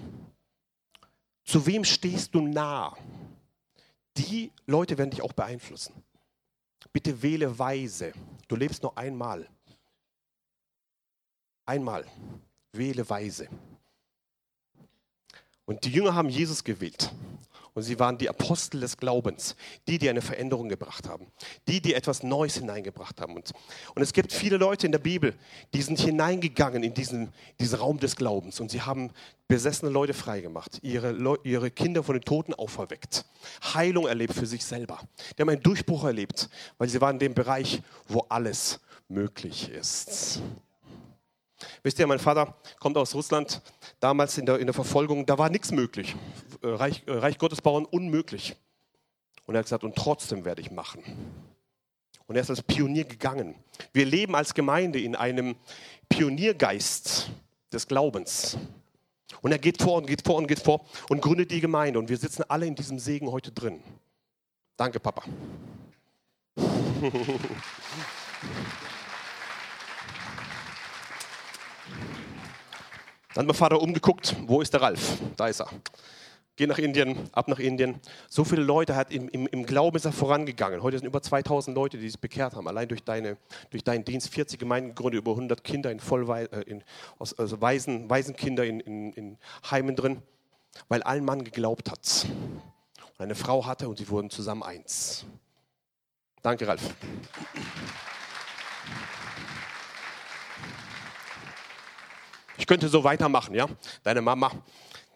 Zu wem stehst du nah? Die Leute werden dich auch beeinflussen. Bitte wähle weise. Du lebst nur einmal. Einmal. Wähle weise. Und die Jünger haben Jesus gewählt. Und sie waren die Apostel des Glaubens, die, die eine Veränderung gebracht haben, die, die etwas Neues hineingebracht haben. Und, und es gibt viele Leute in der Bibel, die sind hineingegangen in diesen, diesen Raum des Glaubens und sie haben besessene Leute freigemacht, ihre, ihre Kinder von den Toten auferweckt, Heilung erlebt für sich selber. Die haben einen Durchbruch erlebt, weil sie waren in dem Bereich, wo alles möglich ist. Wisst ihr, mein Vater kommt aus Russland, damals in der, in der Verfolgung, da war nichts möglich. Äh, Reich, äh, Reich Gottes bauen unmöglich. Und er hat gesagt, und trotzdem werde ich machen. Und er ist als Pionier gegangen. Wir leben als Gemeinde in einem Pioniergeist des Glaubens. Und er geht vor und geht vor und geht vor und gründet die Gemeinde. Und wir sitzen alle in diesem Segen heute drin. Danke, Papa. Dann hat mein Vater umgeguckt, wo ist der Ralf? Da ist er. Geh nach Indien, ab nach Indien. So viele Leute hat im, im, im Glauben ist er vorangegangen. Heute sind über 2000 Leute, die sich bekehrt haben. Allein durch, deine, durch deinen Dienst 40 Gemeinden gegründet, über 100 Kinder in Vollwei äh, in, aus, also Waisen, Waisenkinder in, in, in Heimen drin, weil ein Mann geglaubt hat und eine Frau hatte und sie wurden zusammen eins. Danke, Ralf. Ich könnte so weitermachen, ja. Deine Mama,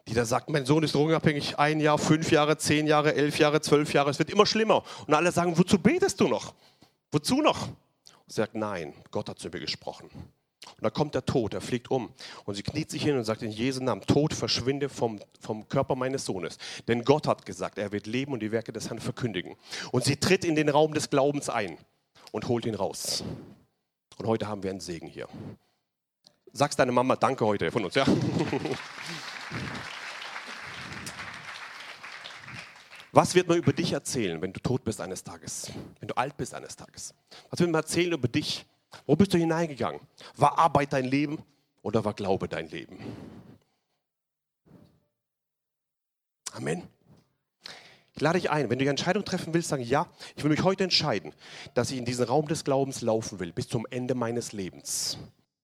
die da sagt, mein Sohn ist drogenabhängig, ein Jahr, fünf Jahre, zehn Jahre, elf Jahre, zwölf Jahre, es wird immer schlimmer. Und alle sagen, wozu betest du noch? Wozu noch? Und sie sagt, nein, Gott hat zu mir gesprochen. Und da kommt der Tod, er fliegt um. Und sie kniet sich hin und sagt in Jesu Namen, Tod verschwinde vom, vom Körper meines Sohnes. Denn Gott hat gesagt, er wird leben und die Werke des Herrn verkündigen. Und sie tritt in den Raum des Glaubens ein und holt ihn raus. Und heute haben wir einen Segen hier. Sagst deine Mama Danke heute von uns, ja? Was wird man über dich erzählen, wenn du tot bist eines Tages? Wenn du alt bist eines Tages? Was wird man erzählen über dich? Wo bist du hineingegangen? War Arbeit dein Leben oder war Glaube dein Leben? Amen. Ich lade dich ein, wenn du die Entscheidung treffen willst, sagen, ja, ich will mich heute entscheiden, dass ich in diesen Raum des Glaubens laufen will, bis zum Ende meines Lebens.